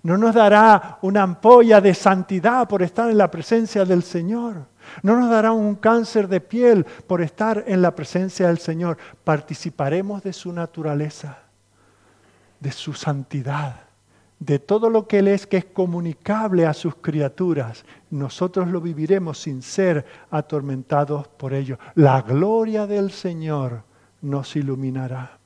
No nos dará una ampolla de santidad por estar en la presencia del Señor. No nos dará un cáncer de piel por estar en la presencia del Señor. Participaremos de su naturaleza, de su santidad, de todo lo que Él es que es comunicable a sus criaturas. Nosotros lo viviremos sin ser atormentados por ello. La gloria del Señor nos iluminará.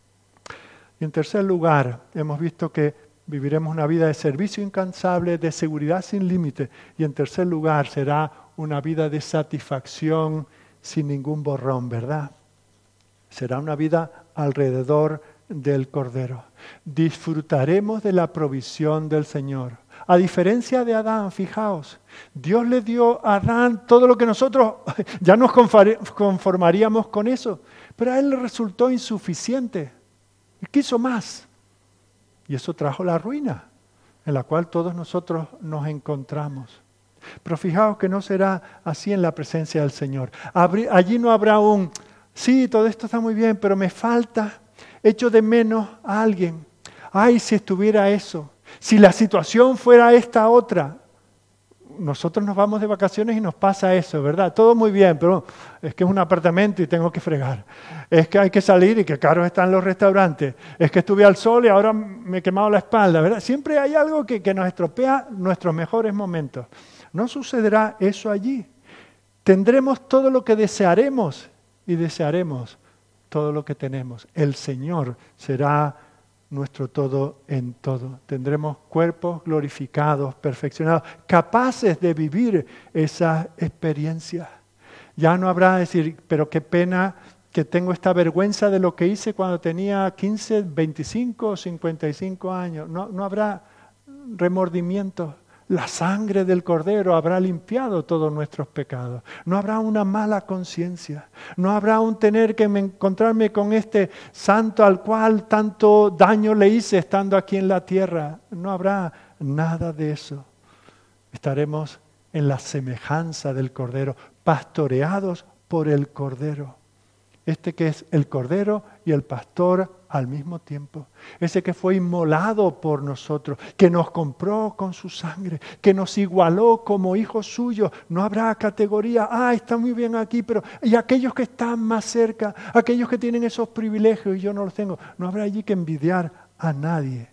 Y en tercer lugar, hemos visto que viviremos una vida de servicio incansable, de seguridad sin límite. Y en tercer lugar, será una vida de satisfacción sin ningún borrón, ¿verdad? Será una vida alrededor del Cordero. Disfrutaremos de la provisión del Señor. A diferencia de Adán, fijaos, Dios le dio a Adán todo lo que nosotros ya nos conformaríamos con eso, pero a él le resultó insuficiente. Quiso más. Y eso trajo la ruina en la cual todos nosotros nos encontramos. Pero fijaos que no será así en la presencia del Señor. Allí no habrá un, sí, todo esto está muy bien, pero me falta, echo de menos a alguien. Ay, si estuviera eso, si la situación fuera esta otra. Nosotros nos vamos de vacaciones y nos pasa eso, ¿verdad? Todo muy bien, pero es que es un apartamento y tengo que fregar. Es que hay que salir y que caros están los restaurantes. Es que estuve al sol y ahora me he quemado la espalda, ¿verdad? Siempre hay algo que, que nos estropea nuestros mejores momentos. No sucederá eso allí. Tendremos todo lo que desearemos y desearemos todo lo que tenemos. El Señor será nuestro todo en todo. Tendremos cuerpos glorificados, perfeccionados, capaces de vivir esa experiencia. Ya no habrá decir, pero qué pena que tengo esta vergüenza de lo que hice cuando tenía 15, 25 o 55 años. No, no habrá remordimiento la sangre del cordero habrá limpiado todos nuestros pecados. No habrá una mala conciencia. No habrá un tener que encontrarme con este santo al cual tanto daño le hice estando aquí en la tierra. No habrá nada de eso. Estaremos en la semejanza del Cordero, pastoreados por el Cordero. Este que es el Cordero y el pastor al mismo tiempo. Ese que fue inmolado por nosotros, que nos compró con su sangre, que nos igualó como hijos suyos. No habrá categoría, ah, está muy bien aquí, pero y aquellos que están más cerca, aquellos que tienen esos privilegios y yo no los tengo, no habrá allí que envidiar a nadie.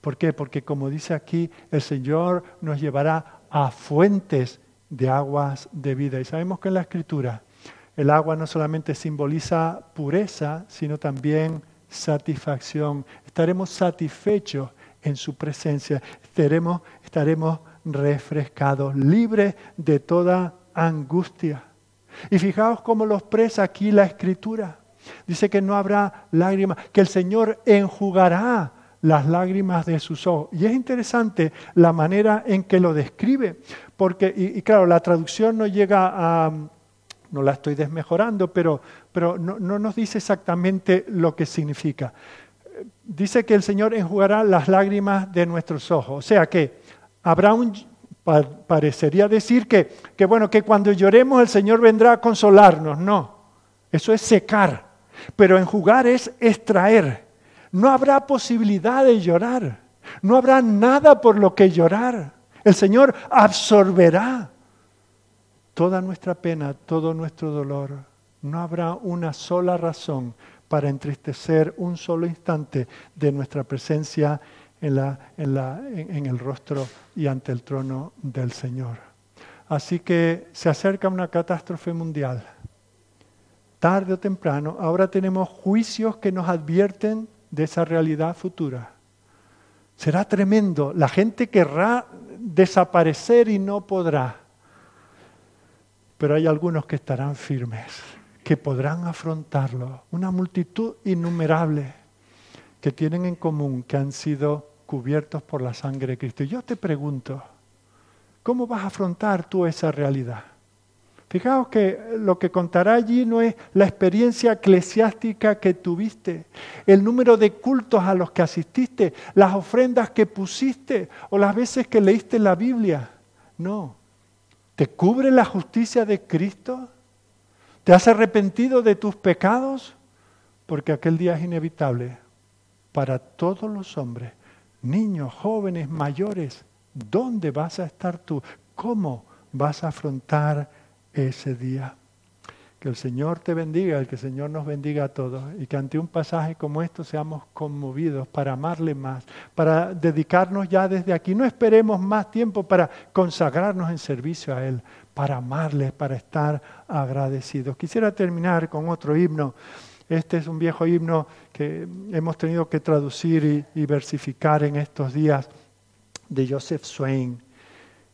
¿Por qué? Porque como dice aquí, el Señor nos llevará a fuentes de aguas de vida. Y sabemos que en la Escritura el agua no solamente simboliza pureza, sino también satisfacción. Estaremos satisfechos en su presencia. Estaremos, estaremos refrescados, libres de toda angustia. Y fijaos cómo los expresa aquí la escritura. Dice que no habrá lágrimas, que el Señor enjugará las lágrimas de sus ojos. Y es interesante la manera en que lo describe, porque, y, claro, la traducción no llega a, no la estoy desmejorando, pero, pero no, nos dice exactamente lo que significa. Dice que el Señor enjugará las lágrimas de nuestros ojos. O sea que habrá un, parecería decir que, que, bueno, que cuando lloremos el Señor vendrá a consolarnos. No, eso es secar. Pero enjugar es extraer. No habrá posibilidad de llorar. No habrá nada por lo que llorar. El Señor absorberá toda nuestra pena, todo nuestro dolor. No habrá una sola razón para entristecer un solo instante de nuestra presencia en, en, el rostro y ante el trono del Señor. Así que se acerca una catástrofe mundial. Tarde o temprano, ahora tenemos juicios que nos advierten de esa realidad futura. Será tremendo. La gente querrá desaparecer y no podrá pero hay algunos que estarán firmes, que podrán afrontarlo. Una multitud innumerable que tienen en común que han sido cubiertos por la sangre de Cristo. Y yo te pregunto, ¿cómo vas a afrontar tú esa realidad? Fijaos que lo que contará allí no es la experiencia eclesiástica que tuviste, el número de cultos a los que asististe, las ofrendas que pusiste o las veces que leíste la Biblia. No, ¿Te cubre la justicia de Cristo? ¿Te has arrepentido de tus pecados? Porque aquel día es inevitable para todos los hombres, niños, jóvenes, mayores. ¿Dónde vas a estar tú? ¿Cómo vas a afrontar ese día? Que el Señor te bendiga, que el Señor nos bendiga a todos y que ante un pasaje como esto seamos conmovidos para amarle más, para dedicarnos ya desde aquí. No esperemos más tiempo para consagrarnos en servicio a Él, para amarle, para estar agradecidos. Quisiera terminar con otro himno. Este es un viejo himno que hemos tenido que traducir y, y versificar en estos días de Joseph Swain.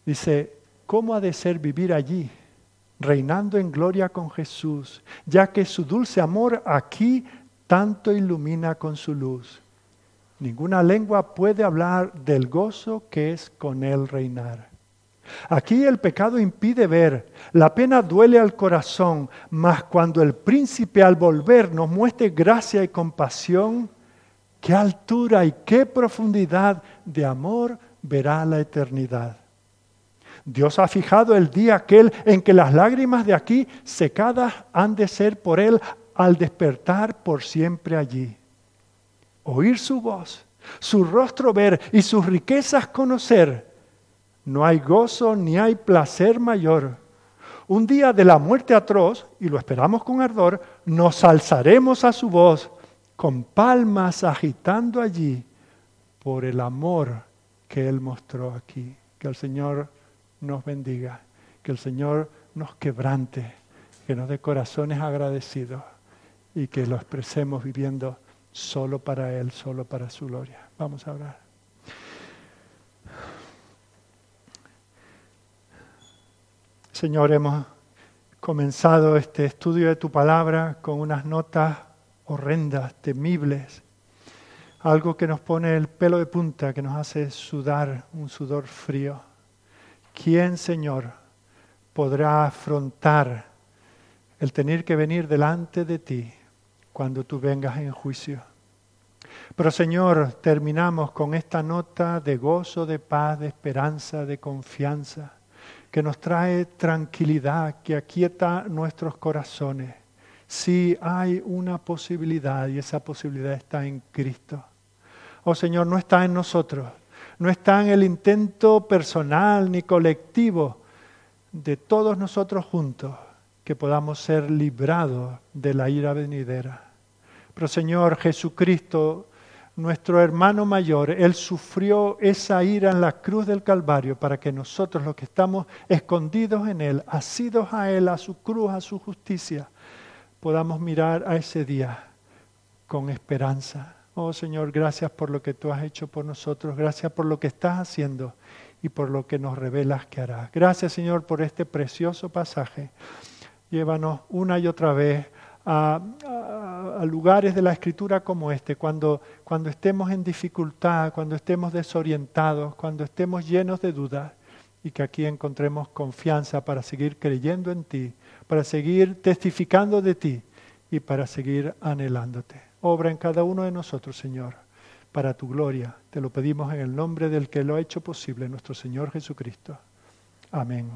Dice, ¿cómo ha de ser vivir allí? Reinando en gloria con Jesús, ya que su dulce amor aquí tanto ilumina con su luz. Ninguna lengua puede hablar del gozo que es con él reinar. Aquí el pecado impide ver, la pena duele al corazón, mas cuando el príncipe al volver nos muestre gracia y compasión, qué altura y qué profundidad de amor verá la eternidad. Dios ha fijado el día aquel en que las lágrimas de aquí secadas han de ser por Él al despertar por siempre allí. Oír su voz, su rostro ver y sus riquezas conocer. No hay gozo ni hay placer mayor. Un día de la muerte atroz, y lo esperamos con ardor, nos alzaremos a su voz, con palmas agitando allí, por el amor que Él mostró aquí. Que el Señor nos bendiga, que el Señor nos quebrante, que nos dé corazones agradecidos y que lo expresemos viviendo solo para Él, solo para su gloria. Vamos a orar. Señor, hemos comenzado este estudio de tu palabra con unas notas horrendas, temibles, algo que nos pone el pelo de punta, que nos hace sudar un sudor frío. ¿Quién, Señor, podrá afrontar el tener que venir delante de ti cuando tú vengas en juicio? Pero Señor, terminamos con esta nota de gozo, de paz, de esperanza, de confianza, que nos trae tranquilidad, que aquieta nuestros corazones. Sí hay una posibilidad y esa posibilidad está en Cristo. Oh Señor, no está en nosotros, no está en el intento personal ni colectivo de todos nosotros juntos que podamos ser librados de la ira venidera. Pero Señor Jesucristo, nuestro hermano mayor, Él sufrió esa ira en la cruz del Calvario para que nosotros los que estamos escondidos en Él, asidos a Él, a su cruz, a su justicia, podamos mirar a ese día con esperanza. Oh Señor, gracias por lo que tú has hecho por nosotros, gracias por lo que estás haciendo y por lo que nos revelas que harás. Gracias Señor por este precioso pasaje. Llévanos una y otra vez a, lugares de la escritura como este, cuando, cuando estemos en dificultad, cuando estemos desorientados, cuando estemos llenos de dudas, y que aquí encontremos confianza para seguir creyendo en ti, para seguir testificando de ti y para seguir anhelándote. Obra en cada uno de nosotros, Señor, para tu gloria. Te lo pedimos en el nombre del que lo ha hecho posible, nuestro Señor Jesucristo. Amén.